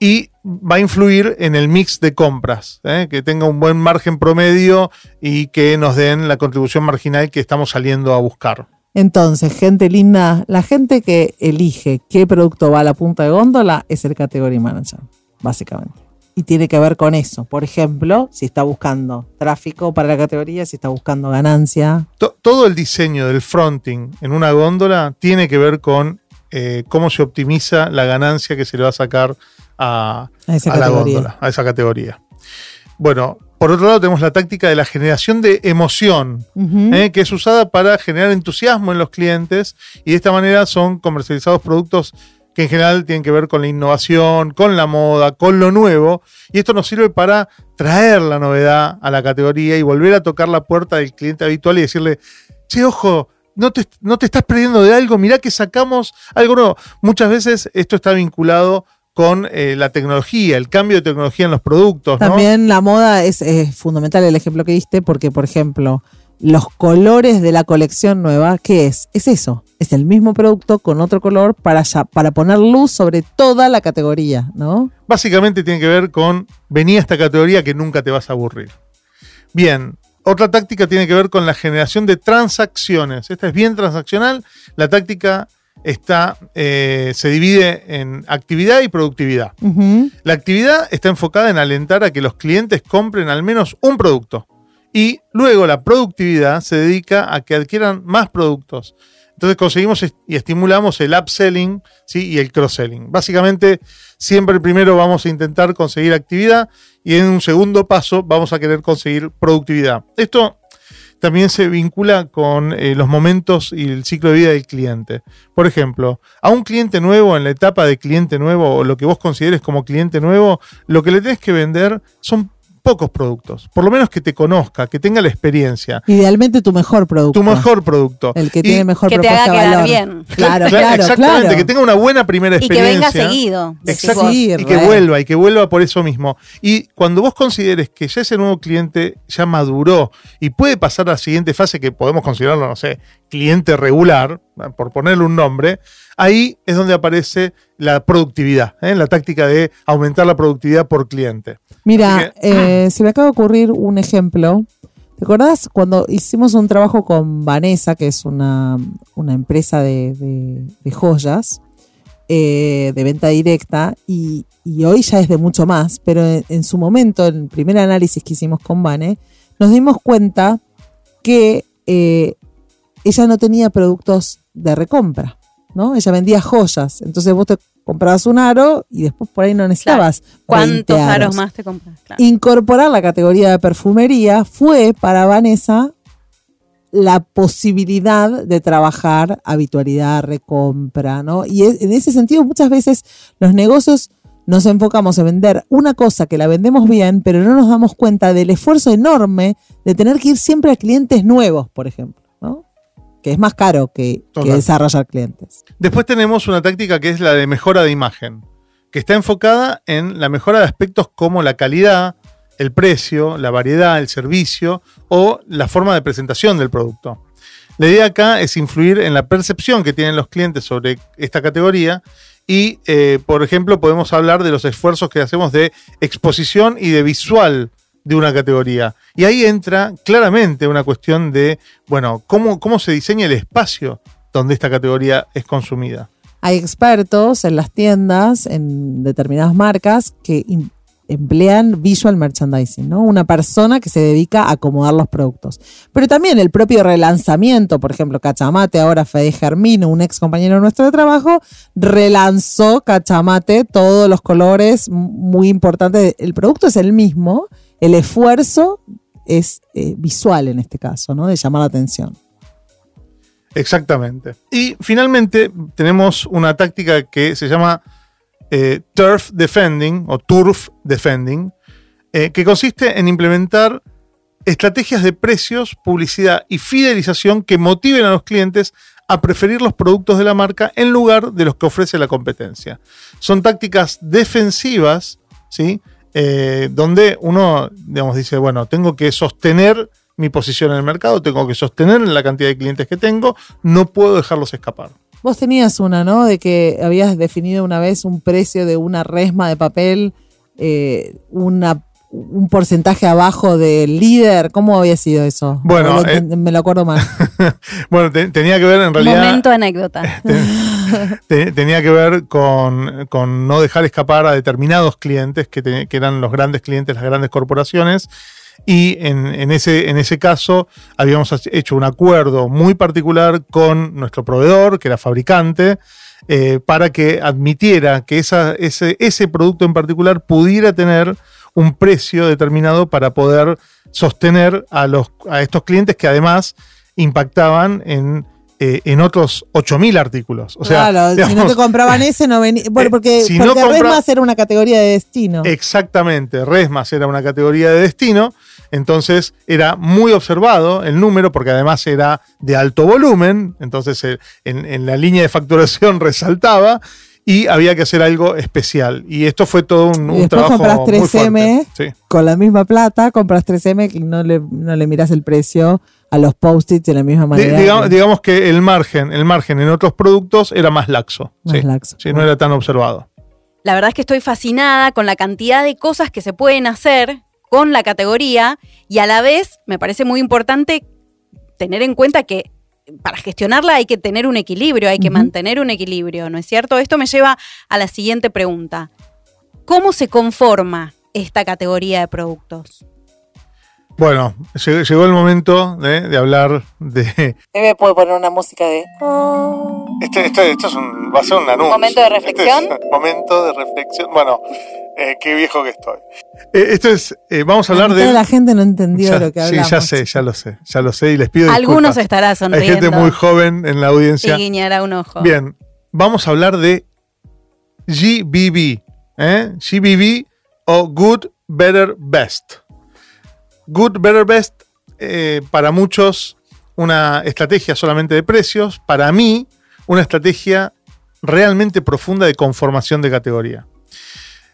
Y va a influir en el mix de compras, ¿eh? que tenga un buen margen promedio y que nos den la contribución marginal que estamos saliendo a buscar. Entonces, gente linda, la gente que elige qué producto va a la punta de góndola es el category manager, básicamente. Y tiene que ver con eso. Por ejemplo, si está buscando tráfico para la categoría, si está buscando ganancia. To- todo el diseño del fronting en una góndola tiene que ver con eh, cómo se optimiza la ganancia que se le va a sacar a, A esa a la góndola, a esa categoría. Bueno, por otro lado tenemos la táctica de la generación de emoción. ¿eh? que es usada para generar entusiasmo en los clientes y de esta manera son comercializados productos que en general tienen que ver con la innovación, con la moda, con lo nuevo, y esto nos sirve para traer la novedad a la categoría y volver a tocar la puerta del cliente habitual y decirle, che, ojo, no te, no te estás perdiendo de algo, mirá que sacamos algo nuevo. Muchas veces esto está vinculado con eh, la tecnología, el cambio de tecnología en los productos. ¿no? También la moda es, es fundamental el ejemplo que diste porque, por ejemplo, los colores de la colección nueva, ¿qué es? Es eso, es el mismo producto con otro color para, ya- para poner luz sobre toda la categoría, ¿no? Básicamente tiene que ver con venir a esta categoría que nunca te vas a aburrir. Bien, otra táctica tiene que ver con la generación de transacciones. Esta es bien transaccional. La táctica está, eh, se divide en actividad y productividad. La actividad está enfocada en alentar a que los clientes compren al menos un producto. Y luego la productividad se dedica a que adquieran más productos. Entonces conseguimos y estimulamos el upselling ¿sí? y el cross-selling. Básicamente, siempre primero vamos a intentar conseguir actividad y en un segundo paso vamos a querer conseguir productividad. Esto también se vincula con eh, los momentos y el ciclo de vida del cliente. Por ejemplo, a un cliente nuevo, en la etapa de cliente nuevo, o lo que vos consideres como cliente nuevo, lo que le tenés que vender son pocos productos. Por lo menos que te conozca, que tenga la experiencia. Idealmente tu mejor producto. Tu mejor producto. El que Y- tiene mejor Que te propuesta haga de quedar valor. bien. Claro, claro, exactamente, claro. que tenga una buena primera Y que experiencia. venga seguido. Exacto. Sí, y que vuelva, y que vuelva por eso mismo. Y cuando vos consideres que ya ese nuevo cliente ya maduró y puede pasar a la siguiente fase, que podemos considerarlo, no sé, cliente regular, por ponerle un nombre, ahí es donde aparece la productividad, ¿eh? la táctica de aumentar la productividad por cliente. Mira, eh, se me acaba de ocurrir un ejemplo. ¿Te acordás cuando hicimos un trabajo con Vanessa, que es una, una empresa de, de- de joyas, eh, de venta directa, y, y hoy ya es de mucho más, pero en, en su momento, en el primer análisis que hicimos con Vane, nos dimos cuenta que eh, ella no tenía productos de recompra. ¿No? Ella vendía joyas. Entonces vos te comprabas un aro y después por ahí no necesitabas. 20 ¿Cuántos aros aros más te compras? Claro. incorporar la categoría de perfumería fue para Vanessa la posibilidad de trabajar habitualidad, recompra, ¿no? Y es- en ese sentido muchas veces los negocios nos enfocamos en vender una cosa que la vendemos bien, pero no nos damos cuenta del esfuerzo enorme de tener que ir siempre a clientes nuevos, por ejemplo. Que es más caro que, desarrollar clientes. Después tenemos una táctica que es la de mejora de imagen, que está enfocada en la mejora de aspectos como la calidad, el precio, la variedad, el servicio o la forma de presentación del producto. La idea acá es influir en la percepción que tienen los clientes sobre esta categoría y, eh, por ejemplo, podemos hablar de los esfuerzos que hacemos de exposición y de visual de una categoría. Y ahí entra claramente una cuestión de, bueno, cómo, cómo se diseña el espacio donde esta categoría es consumida. Hay expertos en las tiendas, en determinadas marcas, que emplean visual merchandising, ¿no? Una persona que se dedica a acomodar los productos. Pero también el propio relanzamiento, por ejemplo, Cachamate, ahora Fede Germino, un ex compañero nuestro de trabajo, relanzó Cachamate, todos los colores, muy importante. El producto es el mismo, el esfuerzo es eh, visual en este caso, ¿no? De llamar la atención. Exactamente. Y finalmente tenemos una táctica que se llama eh, turf defending o turf defending, eh, que consiste en implementar estrategias de precios, publicidad y fidelización que motiven a los clientes a preferir los productos de la marca en lugar de los que ofrece la competencia. Son tácticas defensivas, ¿sí? Eh, donde uno, digamos, dice, bueno, tengo que sostener mi posición en el mercado, tengo que sostener la cantidad de clientes que tengo, no puedo dejarlos escapar. Vos tenías una, ¿no? De que habías definido una vez un precio de una resma de papel, eh, una, un porcentaje abajo del líder. ¿Cómo había sido eso? Bueno, lo eh, me lo acuerdo mal. bueno, te- tenía que ver en realidad... Momento anécdota. te- tenía que ver con, con no dejar escapar a determinados clientes que, te- que eran los grandes clientes, las grandes corporaciones. Y en, ese, en ese caso habíamos hecho un acuerdo muy particular con nuestro proveedor, que era fabricante, eh, para que admitiera que ese, ese producto en particular pudiera tener un precio determinado para poder sostener a, los, a estos clientes que además impactaban en, eh, en otros 8.000 artículos. O sea, claro, si no digamos, te compraban ese, no venía. Bueno, eh, porque, si no porque compra- Resmas era una categoría de destino. Exactamente, Resmas era una categoría de destino, entonces era muy observado el número porque además era de alto volumen, entonces eh, en, en la línea de facturación resaltaba y había que hacer algo especial. Y esto fue todo un, Y un trabajo compras muy 3M. fuerte. Sí. Con la misma plata, compras 3M y no le, no le miras el precio a los post-its de la misma manera. digamos, que- digamos que el margen, el margen en otros productos era más laxo. Más sí. laxo. Sí, no era tan observado. La verdad es que estoy fascinada con la cantidad de cosas que se pueden hacer con la categoría y a la vez me parece muy importante tener en cuenta que para gestionarla hay que tener un equilibrio, hay que mantener un equilibrio, ¿no es cierto? Esto me lleva a la siguiente pregunta. ¿Cómo se conforma esta categoría de productos? Bueno, llegó, el momento de, de hablar de. me puede poner una música de. Este, este- esto es un- va a ser un anuncio. ¿Momento de reflexión? Este es momento de reflexión. Bueno, eh, qué viejo que estoy. Eh, esto es. eh, vamos a hablar Toda de. la gente no entendió Ya- lo que sí, hablamos. ya sé, ya lo sé, ya lo sé y les pido Algunos disculpas. estará Hay sonriendo gente muy joven en la y audiencia. guiñará un ojo. Bien, vamos a hablar de GBB. ¿eh? GBB o Good, Better, Best. Good, Better, Best, eh, para muchos una estrategia solamente de precios, para mí una estrategia realmente profunda de conformación de categoría.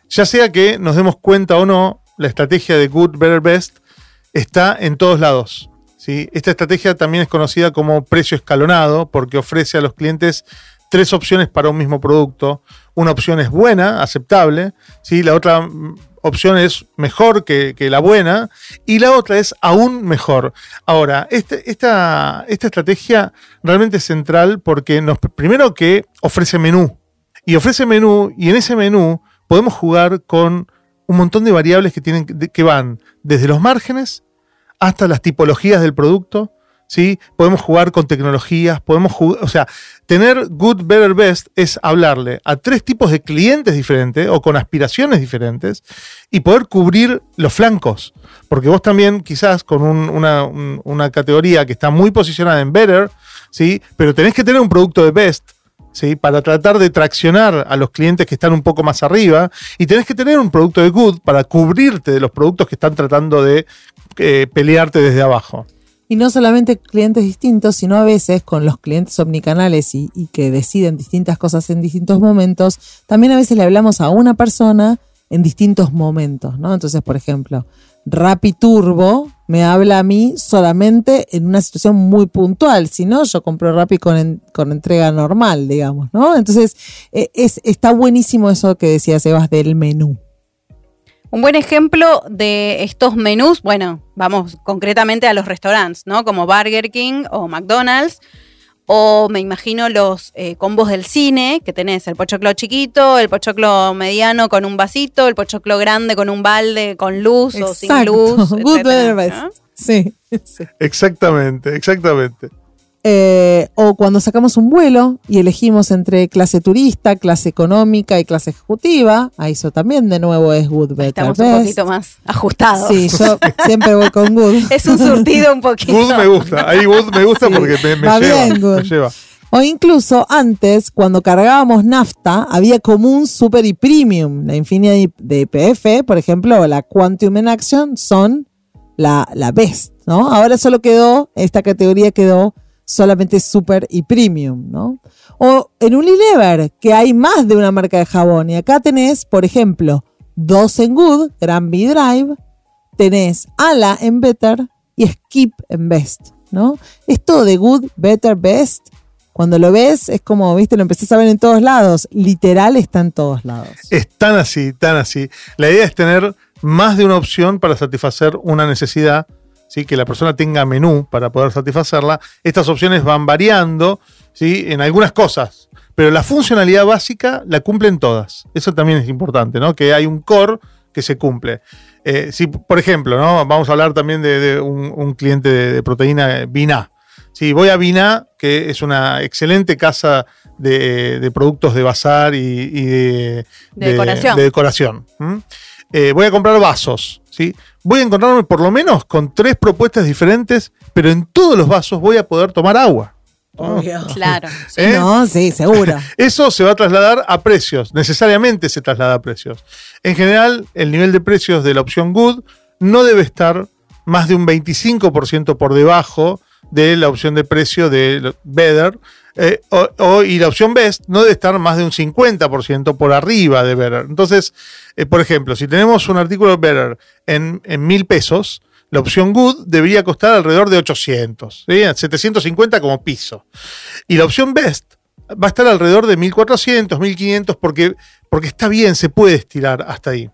Ya sea que nos demos cuenta o no, la estrategia de Good, Better, Best está en todos lados. ¿sí? Esta estrategia también es conocida como precio escalonado porque ofrece a los clientes tres opciones para un mismo producto. Una opción es buena, aceptable, ¿sí? la otra opción es mejor que, la buena y la otra es aún mejor. Ahora, este- esta, esta estrategia realmente es central porque nos, primero que ofrece menú y ofrece menú y en ese menú podemos jugar con un montón de variables que, tienen, que van desde los márgenes hasta las tipologías del producto, ¿sí? Podemos jugar con tecnologías, podemos jugar, o sea, tener good, better, best es hablarle a tres tipos de clientes diferentes o con aspiraciones diferentes y poder cubrir los flancos. Porque vos también quizás con un- una, un- una categoría que está muy posicionada en better, ¿sí? Pero tenés que tener un producto de best. ¿Sí? Para tratar de traccionar a los clientes que están un poco más arriba. Y tenés que tener un producto de good para cubrirte de los productos que están tratando de eh, pelearte desde abajo. Y no solamente clientes distintos, sino a veces con los clientes omnicanales y, que deciden distintas cosas en distintos momentos, también a veces le hablamos a una persona en distintos momentos, ¿no? Entonces, por ejemplo, Rappi Turbo me habla a mí solamente en una situación muy puntual, si no, yo compro Rappi con, con entrega normal, digamos, ¿no? Entonces, eh, es, está buenísimo eso que decía Sebas del menú. Un buen ejemplo de estos menús, bueno, vamos concretamente a los restaurantes, ¿no? Como Burger King o McDonald's. O me imagino los eh, combos del cine, que tenés el pochoclo chiquito, el pochoclo mediano con un vasito, el pochoclo grande con un balde, con luz o sin luz. Good, etcétera, better, best. ¿no? Sí, sí. Exactamente, exactamente. Eh, o cuando sacamos un vuelo y elegimos entre clase turista, clase económica y clase ejecutiva, ahí eso también de nuevo es good, better, Estamos un poquito más ajustados. Sí, yo siempre voy con good. Es un surtido un poquito. Good me gusta. Ahí good me gusta Sí, porque me, me va lleva. bien, good. me lleva. O incluso antes, cuando cargábamos nafta, había como un super y premium. La Infinity de IPF, por ejemplo, o la Quantum in Action son la, la best, ¿no? Ahora solo quedó, esta categoría quedó solamente super y premium, ¿no? O en Unilever, que hay más de una marca de jabón. Y acá tenés, por ejemplo, dos en Good, Gran B Drive, tenés Ala en Better y Skip en Best, ¿no? Esto de Good, Better, Best, cuando lo ves es como, viste, lo empezás a ver en todos lados. Literal está en todos lados. Es tan así, tan así. La idea es tener más de una opción para satisfacer una necesidad, ¿sí? que la persona tenga menú para poder satisfacerla. Estas opciones van variando ¿sí? en algunas cosas, pero la funcionalidad básica la cumplen todas. Eso también es importante, ¿no? que hay un core que se cumple. Eh, si, por ejemplo, ¿no? vamos a hablar también de, de un, un cliente de, de proteína, Vina. Si voy a Vina, que es una excelente casa de, de productos de bazar y, y de, De decoración. de decoración. Eh, voy a comprar vasos. ¿Sí? Voy a encontrarme por lo menos con tres propuestas diferentes, pero en todos los vasos voy a poder tomar agua. Claro. ¿Eh? No, sí, seguro. Eso se va a trasladar a precios, necesariamente se traslada a precios. En general, el nivel de precios de la opción Good no debe estar más de un 25% por debajo de la opción de precio de Better. Eh, y la opción Best no debe estar más de un 50% por arriba de Better. Entonces, eh, por ejemplo, si tenemos un artículo Better en, en mil pesos, la opción Good debería costar alrededor de 800, ¿sí? 750 como piso. Y la opción Best va a estar alrededor de 1400, 1500, porque, porque está bien, se puede estirar hasta ahí.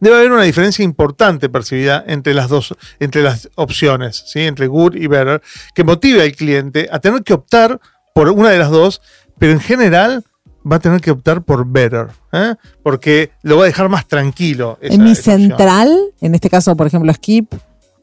Debe haber una diferencia importante percibida entre las dos, entre las opciones, ¿sí? entre good y better, que motive al cliente a tener que optar por una de las dos, pero en general va a tener que optar por better, ¿eh? porque lo va a dejar más tranquilo. esa- en mi opción. central, en este caso, por ejemplo, Skip,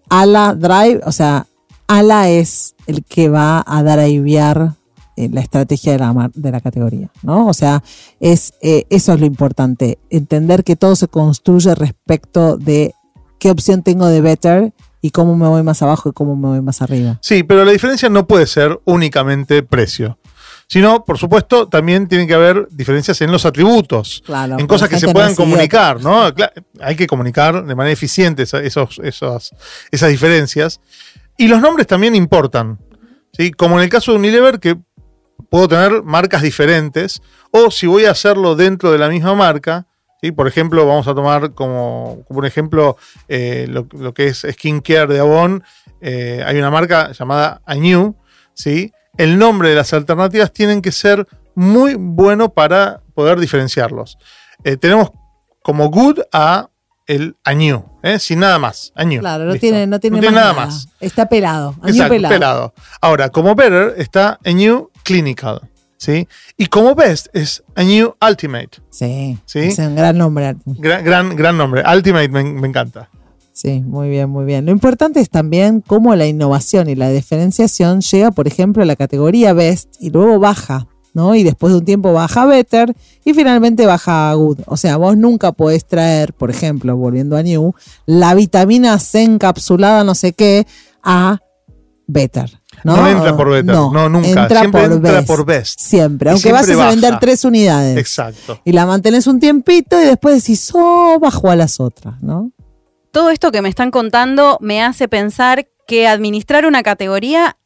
Ala Drive, o sea, Ala es el que va a dar a aliviar eh, la estrategia de la, de la categoría, ¿no? O sea, es, eh, eso es lo importante, entender que todo se construye respecto de qué opción tengo de better y cómo me voy más abajo y cómo me voy más arriba. Sí, pero la diferencia no puede ser únicamente precio. Sino, por supuesto, también tiene que haber diferencias en los atributos. Claro, en cosas que se no puedan idiota. comunicar, ¿no? Hay que comunicar de manera eficiente esa- esos, esos- esas diferencias. Y los nombres también importan. ¿sí? Como en el caso de Unilever, que puedo tener marcas diferentes, o si voy a hacerlo dentro de la misma marca, ¿sí? por ejemplo, vamos a tomar como, como un ejemplo eh, lo, lo que es skincare de Avon, eh, hay una marca llamada Anew, ¿sí? el nombre de las alternativas tienen que ser muy bueno para poder diferenciarlos. Eh, tenemos como good a el Anew, ¿eh? sin nada más. Anew, Claro, no tiene, no tiene, más nada nada. más. Está pelado. año Exacto, pelado. pelado. Ahora, como Better está a New Clinical, ¿sí? Y como Best es a New Ultimate. Sí, Sí. es un gran nombre. Gran, gran, gran nombre. Ultimate me, me encanta. Sí, muy bien, muy bien. Lo importante es también cómo la innovación y la diferenciación llega, por ejemplo, a la categoría Best y luego baja, ¿no? Y después de un tiempo baja a Better y finalmente baja a Good. O sea, vos nunca podés traer, por ejemplo, volviendo a New, la vitamina C encapsulada no sé qué a Better. No, No entra por Better, no, nunca. Entra Siempre por entra best, por Best. Siempre, aunque siempre vas a vender tres unidades. Exacto. Y la mantenés un tiempito y después decís, oh, bajo a las otras, ¿no? Todo esto que me están contando me hace pensar que administrar una categoría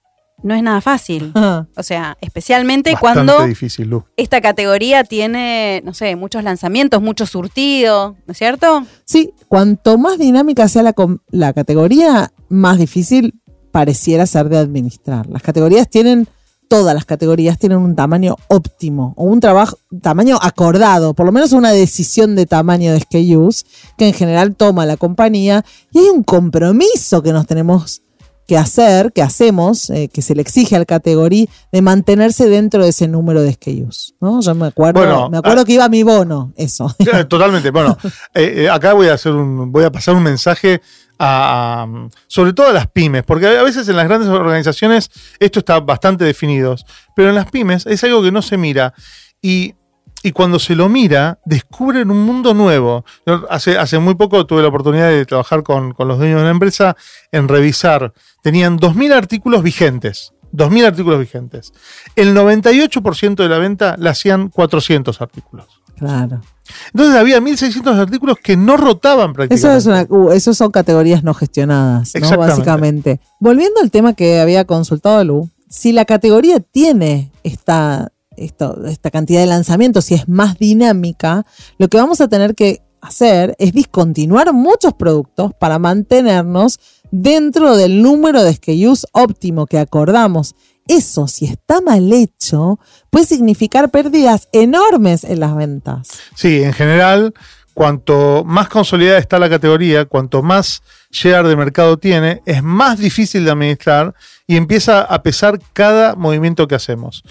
no es nada fácil. O sea, especialmente Bastante cuando difícil, Lu. esta categoría tiene, no sé, muchos lanzamientos, mucho surtido, ¿no es cierto? Sí, cuanto más dinámica sea la, la categoría, más difícil pareciera ser de administrar. Las categorías tienen, todas las categorías tienen un tamaño óptimo o un trabajo, tamaño acordado, por lo menos una decisión de tamaño de SKUs que en general toma la compañía y hay un compromiso que nos tenemos que hacer, que hacemos, eh, que se le exige al categoría de mantenerse dentro de ese número de SKUs. ¿no? Yo me acuerdo, Bueno, me acuerdo ah- que iba mi bono, eso. Totalmente. Bueno, eh, eh, acá voy a hacer un, voy a pasar un mensaje a, a- sobre todo a las pymes, porque a veces en las grandes organizaciones esto está bastante definido, pero en las pymes es algo que no se mira y, y cuando se lo mira descubren un mundo nuevo. Yo hace, hace muy poco tuve la oportunidad de trabajar con, con los dueños de una empresa en revisar, tenían 2.000 artículos vigentes. 2.000 artículos vigentes. El 98% de la venta la hacían 400 artículos. Claro. Entonces había 1.600 artículos que no rotaban prácticamente. Eso es una, uh, eso son categorías no gestionadas, ¿no? Exactamente. Básicamente. Volviendo al tema que había consultado Lu, si la categoría tiene esta, esto, esta cantidad de lanzamientos y es más dinámica, lo que vamos a tener que hacer es discontinuar muchos productos para mantenernos dentro del número de SKUs óptimo que acordamos. Eso, si está mal hecho, puede significar pérdidas enormes en las ventas. Sí, en general, cuanto más consolidada está la categoría, cuanto más share de mercado tiene, es más difícil de administrar y empieza a pesar cada movimiento que hacemos.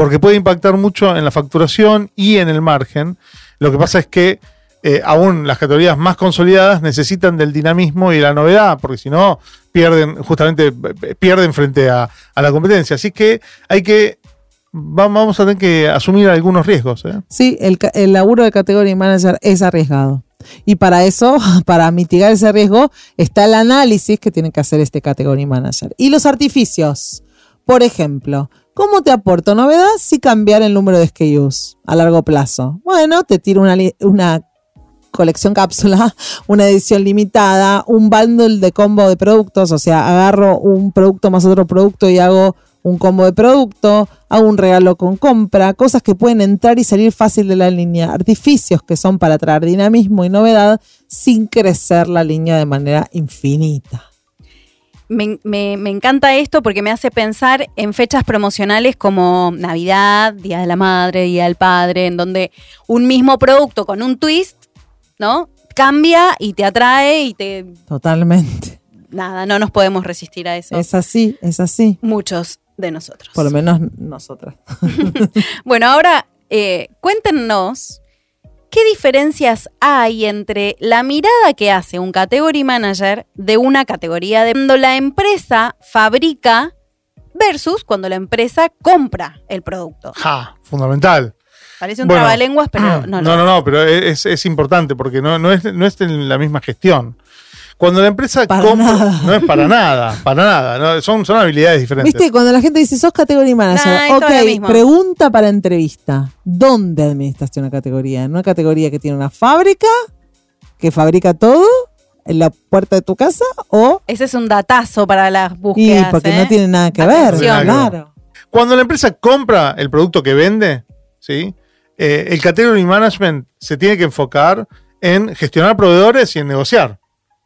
Porque puede impactar mucho en la facturación y en el margen. Lo que pasa es que eh, aún las categorías más consolidadas necesitan del dinamismo y la novedad, porque si no, pierden, justamente eh, pierden frente a, la competencia. Así que hay que, va- vamos a tener que asumir algunos riesgos. ¿eh? Sí, el, laburo de category manager es arriesgado. Y para eso, para mitigar ese riesgo, está el análisis que tiene que hacer este category manager. Y los artificios. Por ejemplo, ¿cómo te aporto novedad si cambiar el número de SKUs a largo plazo? Bueno, te tiro una, una colección cápsula, una edición limitada, un bundle de combo de productos, o sea, agarro un producto más otro producto y hago un combo de producto, hago un regalo con compra, cosas que pueden entrar y salir fácil de la línea, artificios que son para traer dinamismo y novedad sin crecer la línea de manera infinita. Me, me- me encanta esto porque me hace pensar en fechas promocionales como Navidad, Día de la Madre, Día del Padre, en donde un mismo producto con un twist, ¿no? Cambia y te atrae y te... Totalmente. Nada, no nos podemos resistir a eso. Es así, es así. Muchos de nosotros. Por lo menos nosotras. Bueno, ahora eh, cuéntenos qué diferencias hay entre la mirada que hace un category manager de una categoría de cuando la empresa fabrica versus cuando la empresa compra el producto. Ja, fundamental. Parece un Bueno. trabalenguas, pero no, No, no, no, pero es, es importante porque no, no, es, no es en la misma gestión. Cuando la empresa Para compra, nada. no es para nada, para nada. no, son, son habilidades diferentes. ¿Viste? Cuando la gente dice, sos category manager, Nah, ok, pregunta para entrevista. ¿Dónde administraste una categoría? ¿En una categoría que tiene una fábrica que fabrica todo en la puerta de tu casa? ¿O Ese es un datazo para las y búsquedas. porque ¿eh? no tiene nada que ver? Claro. Cuando la empresa compra el producto que vende, ¿sí? Eh, el category management se tiene que enfocar en gestionar proveedores y en negociar.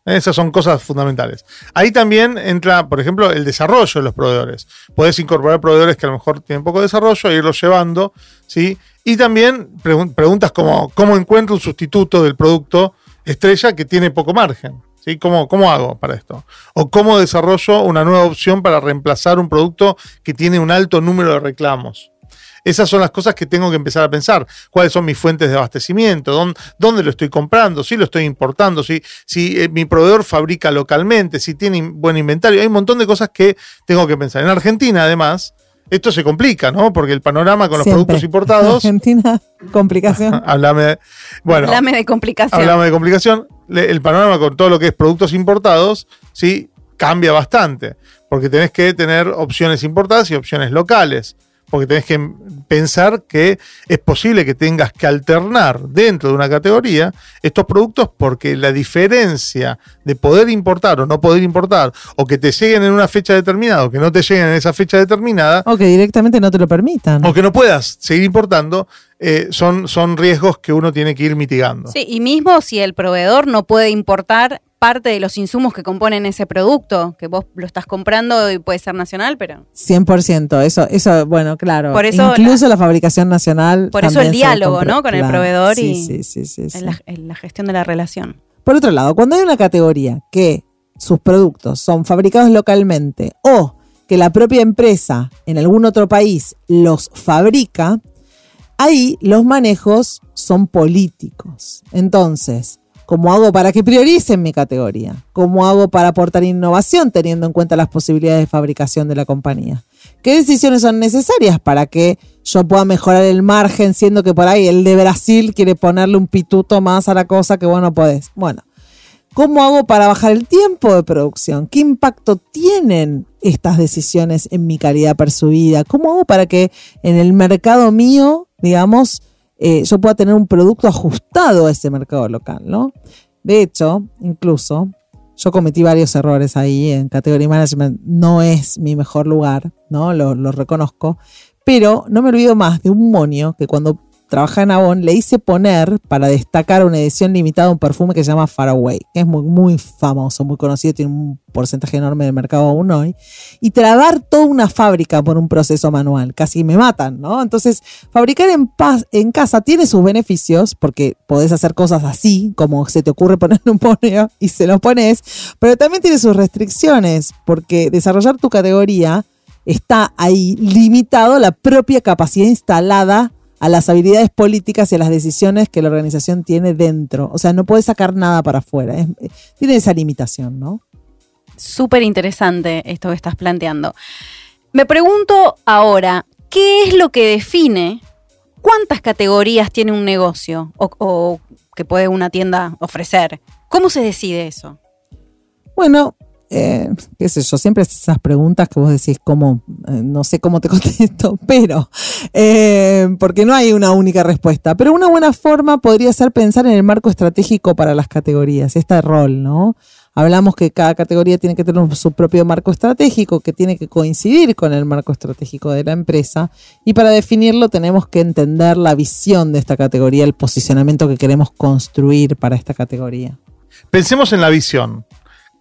Esas son cosas fundamentales. Ahí también entra, por ejemplo, el desarrollo de los proveedores. Podés incorporar proveedores que a lo mejor tienen poco desarrollo e irlos llevando, ¿sí? Y también pregun- preguntas como cómo encuentro un sustituto del producto estrella que tiene poco margen. ¿Sí? ¿Cómo, ¿Cómo hago para esto? O cómo desarrollo una nueva opción para reemplazar un producto que tiene un alto número de reclamos. Esas son las cosas que tengo que empezar a pensar. ¿Cuáles son mis fuentes de abastecimiento? ¿Dónde, dónde lo estoy comprando? ¿Si lo estoy importando? ¿Si, si eh, mi proveedor fabrica localmente? ¿Si tiene in- buen inventario? Hay un montón de cosas que tengo que pensar. En Argentina, además, esto se complica, ¿no? Porque el panorama con los Siempre. productos importados. Argentina, complicación. Háblame de- Bueno, Háblame de complicación. hablamos de complicación. El panorama con todo lo que es productos importados, sí, cambia bastante. Porque tenés que tener opciones importadas y opciones locales. Porque tenés que pensar que es posible que tengas que alternar dentro de una categoría estos productos porque la diferencia de poder importar o no poder importar, o que te lleguen en una fecha determinada o que no te lleguen en esa fecha determinada, O que directamente no te lo permitan. o que no puedas seguir importando, eh, son, son riesgos que uno tiene que ir mitigando. Sí, y mismo si el proveedor no puede importar parte de los insumos que componen ese producto, que vos lo estás comprando y puede ser nacional, pero 100%, eso, eso, bueno, claro. Por eso Incluso la, fabricación nacional. por eso el diálogo, ¿no? Con el proveedor Sí, y- sí, sí, sí, sí. en la, en la gestión de la relación. Por otro lado, cuando hay una categoría que sus productos son fabricados localmente o que la propia empresa en algún otro país los fabrica, ahí los manejos son políticos. Entonces, ¿cómo hago para que prioricen mi categoría? ¿Cómo hago para aportar innovación teniendo en cuenta las posibilidades de fabricación de la compañía? ¿Qué decisiones son necesarias para que yo pueda mejorar el margen, siendo que por ahí el de Brasil quiere ponerle un pituto más a la cosa que vos no podés? Bueno, ¿cómo hago para bajar el tiempo de producción? ¿Qué impacto tienen estas decisiones en mi calidad percibida? ¿Cómo hago para que en el mercado mío, digamos, eh, yo pueda tener un producto ajustado a ese mercado local, ¿no? De hecho, incluso yo cometí varios errores ahí en Category Management. No es mi mejor lugar, ¿no? Lo, lo reconozco. Pero no me olvido más de un monio que cuando trabajaba en Avon le hice poner para destacar una edición limitada un perfume que se llama Faraway, que es muy, muy famoso, muy conocido, tiene un porcentaje enorme del mercado aún hoy. Y trabar toda una fábrica por un proceso manual, casi me matan, ¿no? Entonces, fabricar en, paz, en casa tiene sus beneficios, porque podés hacer cosas así, como se te ocurre poner un monio y se lo pones, pero también tiene sus restricciones, porque desarrollar tu categoría está ahí limitado a la propia capacidad instalada a las habilidades políticas y a las decisiones que la organización tiene dentro. O sea, no puedes sacar nada para afuera. Es- eh, tiene esa limitación, ¿no? Súper interesante esto que estás planteando. Me pregunto ahora, ¿qué es lo que define cuántas categorías tiene un negocio o, o que puede una tienda ofrecer? ¿Cómo se decide eso? Bueno, eh, qué sé yo, siempre esas preguntas que vos decís cómo, eh, no sé cómo te contesto, pero, eh, porque no hay una única respuesta, pero una buena forma podría ser pensar en el marco estratégico para las categorías, este rol, ¿no? Hablamos que cada categoría tiene que tener su propio marco estratégico, que tiene que coincidir con el marco estratégico de la empresa, y para definirlo tenemos que entender la visión de esta categoría, el posicionamiento que queremos construir para esta categoría. Pensemos en la visión.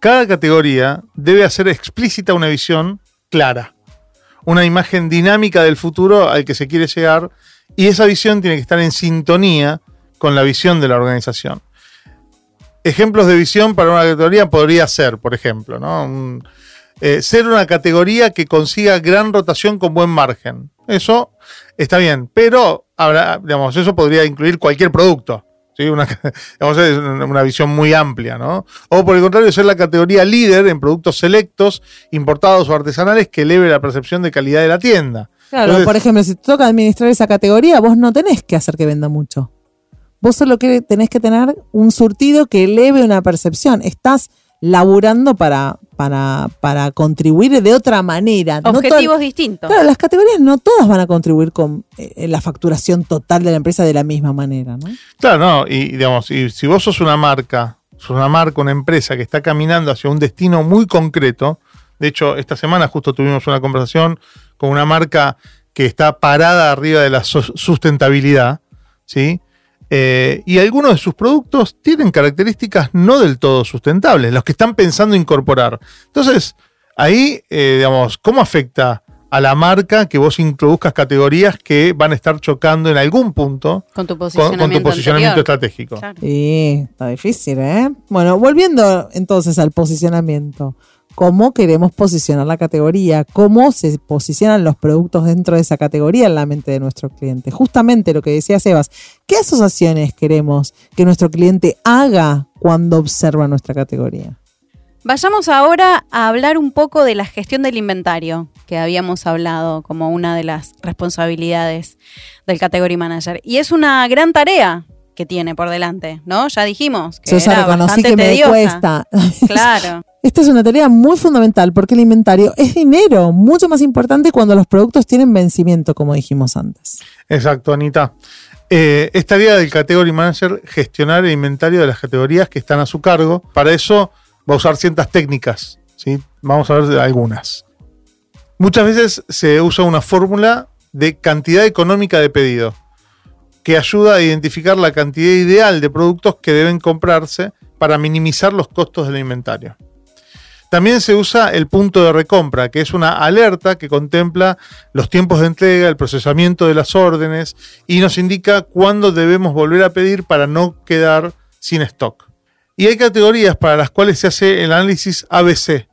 Cada categoría debe hacer explícita una visión clara, una imagen dinámica del futuro al que se quiere llegar y esa visión tiene que estar en sintonía con la visión de la organización. Ejemplos de visión para una categoría podría ser, por ejemplo, ¿no? Eh, ser una categoría que consiga gran rotación con buen margen. Eso está bien, pero digamos, eso podría incluir cualquier producto. ¿Sí? Una, digamos, es una visión muy amplia, ¿no? O por el contrario, ser la categoría líder en productos selectos, importados o artesanales que eleve la percepción de calidad de la tienda. Claro, Entonces- por ejemplo, si te toca administrar esa categoría, vos no tenés que hacer que venda mucho. Vos solo que tenés que tener un surtido que eleve una percepción. Estás laburando para, para, para contribuir de otra manera. No Objetivos to- distintos. Claro, las categorías no todas van a contribuir con eh, la facturación total de la empresa de la misma manera, ¿no? Claro, no, y digamos, y si vos sos una marca, sos una marca, una empresa que está caminando hacia un destino muy concreto, de hecho, esta semana justo tuvimos una conversación con una marca que está parada arriba de la sustentabilidad, ¿sí? Eh, y algunos de sus productos tienen características no del todo sustentables, los que están pensando incorporar. Entonces, ahí, eh, digamos, ¿cómo afecta a la marca que vos introduzcas categorías que van a estar chocando en algún punto Con tu posicionamiento, con tu posicionamiento anterior. estratégico. Claro. Sí, está difícil, ¿eh? Bueno, volviendo entonces al posicionamiento. Cómo queremos posicionar la categoría, cómo se posicionan los productos dentro de esa categoría en la mente de nuestro cliente. Justamente lo que decía Sebas, ¿qué asociaciones queremos que nuestro cliente haga cuando observa nuestra categoría? Vayamos ahora a hablar un poco de la gestión del inventario, que habíamos hablado como una de las responsabilidades del Category Manager. Y es una gran tarea que tiene por delante, ¿no? Ya dijimos que Yo ya era reconocí bastante que me tediosa. cuesta. Claro. Esta es una tarea muy fundamental porque el inventario es dinero, mucho más importante cuando los productos tienen vencimiento, como dijimos antes. Exacto, Anita. Eh, es tarea del Category Manager gestionar el inventario de las categorías que están a su cargo. Para eso va a usar ciertas técnicas. ¿sí? Vamos a ver algunas. Muchas veces se usa una fórmula de cantidad económica de pedido que ayuda a identificar la cantidad ideal de productos que deben comprarse para minimizar los costos del inventario. También se usa el punto de recompra, que es una alerta que contempla los tiempos de entrega, el procesamiento de las órdenes y nos indica cuándo debemos volver a pedir para no quedar sin stock. Y hay categorías para las cuales se hace el análisis ABC.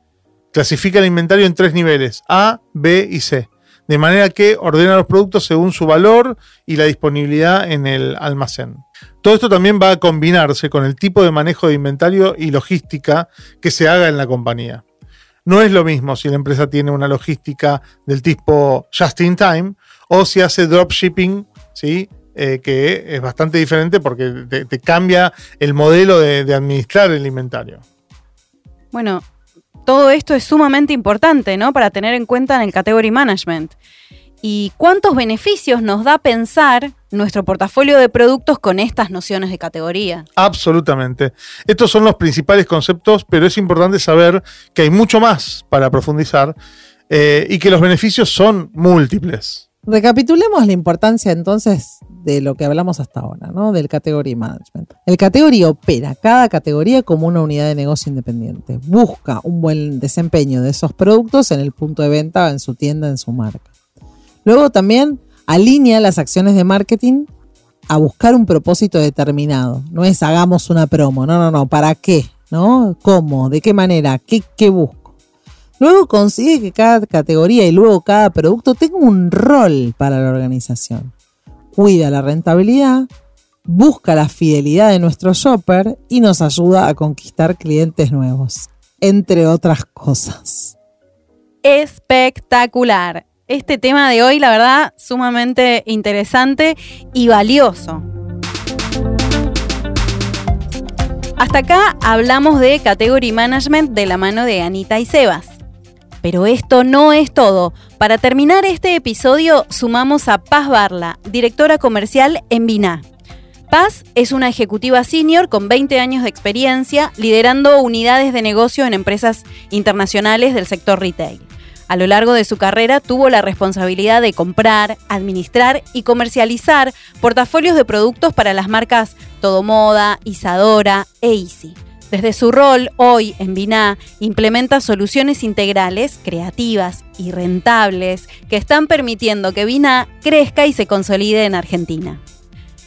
Clasifica el inventario en tres niveles, A, B y C. De manera que ordena los productos según su valor y la disponibilidad en el almacén. Todo esto también va a combinarse con el tipo de manejo de inventario y logística que se haga en la compañía. No es lo mismo si la empresa tiene una logística del tipo just in time o si hace dropshipping, ¿sí? Eh, que es bastante diferente porque te, cambia el modelo de, de administrar el inventario. Bueno, todo esto es sumamente importante, ¿no? Para tener en cuenta en el category management. ¿Y cuántos beneficios nos da pensar nuestro portafolio de productos con estas nociones de categoría? Absolutamente. Estos son los principales conceptos, pero es importante saber que hay mucho más para profundizar eh, y que los beneficios son múltiples. Recapitulemos la importancia entonces de lo que hablamos hasta ahora, ¿no? Del category management. El category opera cada categoría como una unidad de negocio independiente. Busca un buen desempeño de esos productos en el punto de venta, en su tienda, en su marca. Luego también alinea las acciones de marketing a buscar un propósito determinado. No es hagamos una promo, no, no, no, ¿para qué? ¿No? ¿Cómo? ¿De qué manera? ¿Qué, qué busco? Luego consigue que cada categoría y luego cada producto tenga un rol para la organización. Cuida la rentabilidad, busca la fidelidad de nuestro shopper y nos ayuda a conquistar clientes nuevos, entre otras cosas. Espectacular. Este tema de hoy, la verdad, sumamente interesante y valioso. Hasta acá hablamos de Category Management de la mano de Anita y Sebas. Pero esto no es todo. Para terminar este episodio sumamos a Paz Barla, directora comercial en Biná. Paz es una ejecutiva senior con 20 años de experiencia liderando unidades de negocio en empresas internacionales del sector retail. A lo largo de su carrera tuvo la responsabilidad de comprar, administrar y comercializar portafolios de productos para las marcas Todomoda, Isadora e Easy. Desde su rol hoy en Biná, implementa soluciones integrales, creativas y rentables que están permitiendo que Biná crezca y se consolide en Argentina.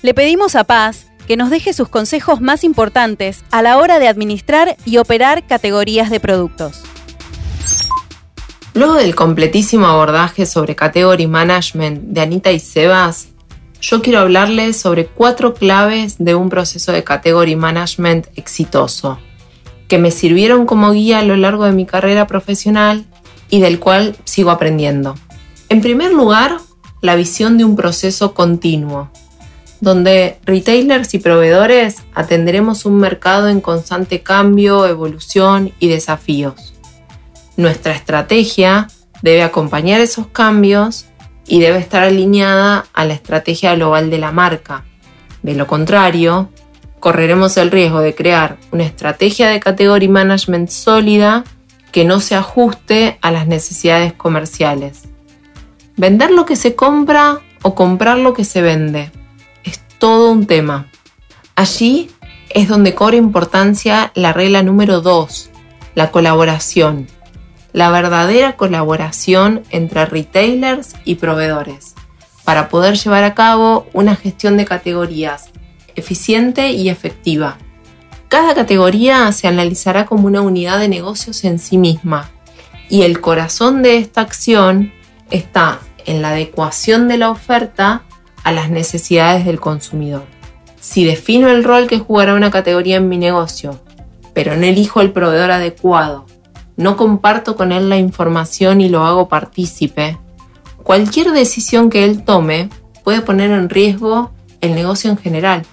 Le pedimos a Paz que nos deje sus consejos más importantes a la hora de administrar y operar categorías de productos. Luego del completísimo abordaje sobre Category Management de Anita y Sebas, yo quiero hablarles sobre cuatro claves de un proceso de Category Management exitoso, que me sirvieron como guía a lo largo de mi carrera profesional y del cual sigo aprendiendo. En primer lugar, la visión de un proceso continuo, donde retailers y proveedores atenderemos un mercado en constante cambio, evolución y desafíos. Nuestra estrategia debe acompañar esos cambios y debe estar alineada a la estrategia global de la marca. De lo contrario, correremos el riesgo de crear una estrategia de category management sólida que no se ajuste a las necesidades comerciales. Vender lo que se compra o comprar lo que se vende es todo un tema. Allí es donde cobra importancia la regla número 2, la colaboración la verdadera colaboración entre retailers y proveedores para poder llevar a cabo una gestión de categorías eficiente y efectiva. Cada categoría se analizará como una unidad de negocios en sí misma y el corazón de esta acción está en la adecuación de la oferta a las necesidades del consumidor. Si defino el rol que jugará una categoría en mi negocio, pero no elijo el proveedor adecuado, no comparto con él la información y lo hago partícipe, cualquier decisión que él tome puede poner en riesgo el negocio en general.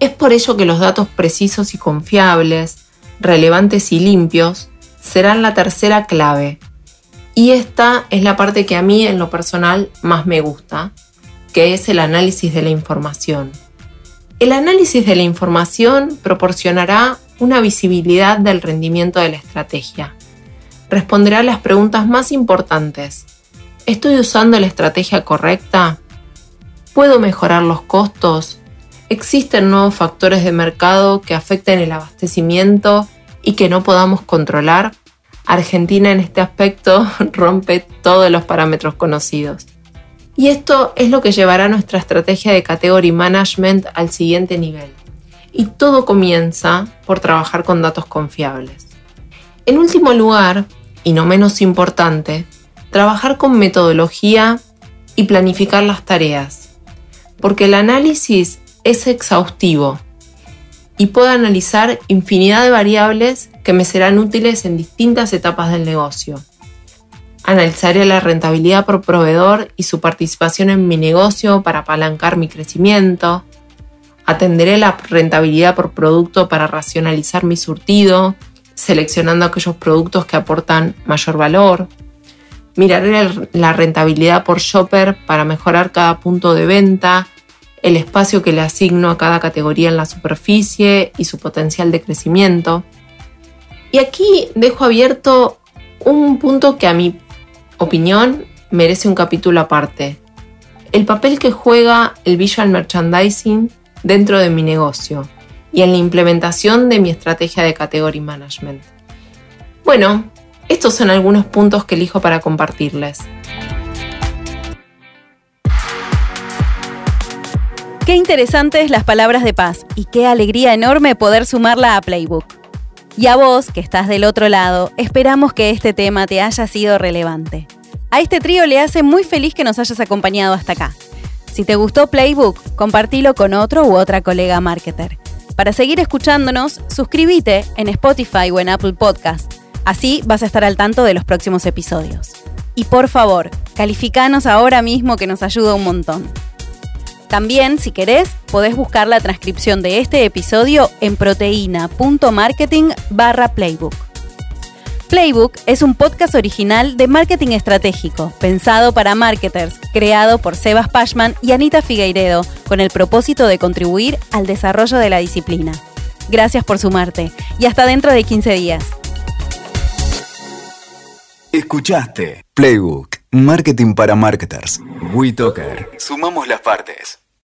Es por ello que los datos precisos y confiables, relevantes y limpios serán la tercera clave. Y esta es la parte que a mí en lo personal más me gusta, que es el análisis de la información. El análisis de la información proporcionará una visibilidad del rendimiento de la estrategia. Responderá a las preguntas más importantes. ¿Estoy usando la estrategia correcta? ¿Puedo mejorar los costos? ¿Existen nuevos factores de mercado que afecten el abastecimiento y que no podamos controlar? Argentina en este aspecto rompe todos los parámetros conocidos. Y esto es lo que llevará nuestra estrategia de category management al siguiente nivel. Y todo comienza por trabajar con datos confiables. En último lugar, y no menos importante, trabajar con metodología y planificar las tareas. Porque el análisis es exhaustivo y puedo analizar infinidad de variables que me serán útiles en distintas etapas del negocio Analizaré la rentabilidad por proveedor y su participación en mi negocio para apalancar mi crecimiento. Atenderé la rentabilidad por producto para racionalizar mi surtido, seleccionando aquellos productos que aportan mayor valor. Miraré la rentabilidad por shopper para mejorar cada punto de venta, el espacio que le asigno a cada categoría en la superficie y su potencial de crecimiento. Y aquí dejo abierto un punto que a mi opinión merece un capítulo aparte. El papel que juega el visual merchandising dentro de mi negocio y en la implementación de mi estrategia de category management. Bueno, estos son algunos puntos que elijo para compartirles. Qué interesantes las palabras de paz y qué alegría enorme poder sumarla a Playbook. Y a vos, que estás del otro lado, esperamos que este tema te haya sido relevante. A este trío le hace muy feliz que nos hayas acompañado hasta acá. Si te gustó Playbook, compartilo con otro u otra colega marketer. Para seguir escuchándonos, suscríbete en Spotify o en Apple Podcast. Así vas a estar al tanto de los próximos episodios. Y por favor, calificanos ahora mismo que nos ayuda un montón. También, si querés, podés buscar la transcripción de este episodio en proteína.marketing barra playbook. Playbook es un podcast original de marketing estratégico, pensado para marketers, creado por Sebas Pashman y Anita Figueiredo, con el propósito de contribuir al desarrollo de la disciplina. Gracias por sumarte y hasta dentro de 15 días. Escuchaste Playbook, Marketing para Marketers. WeToker. Sumamos las partes.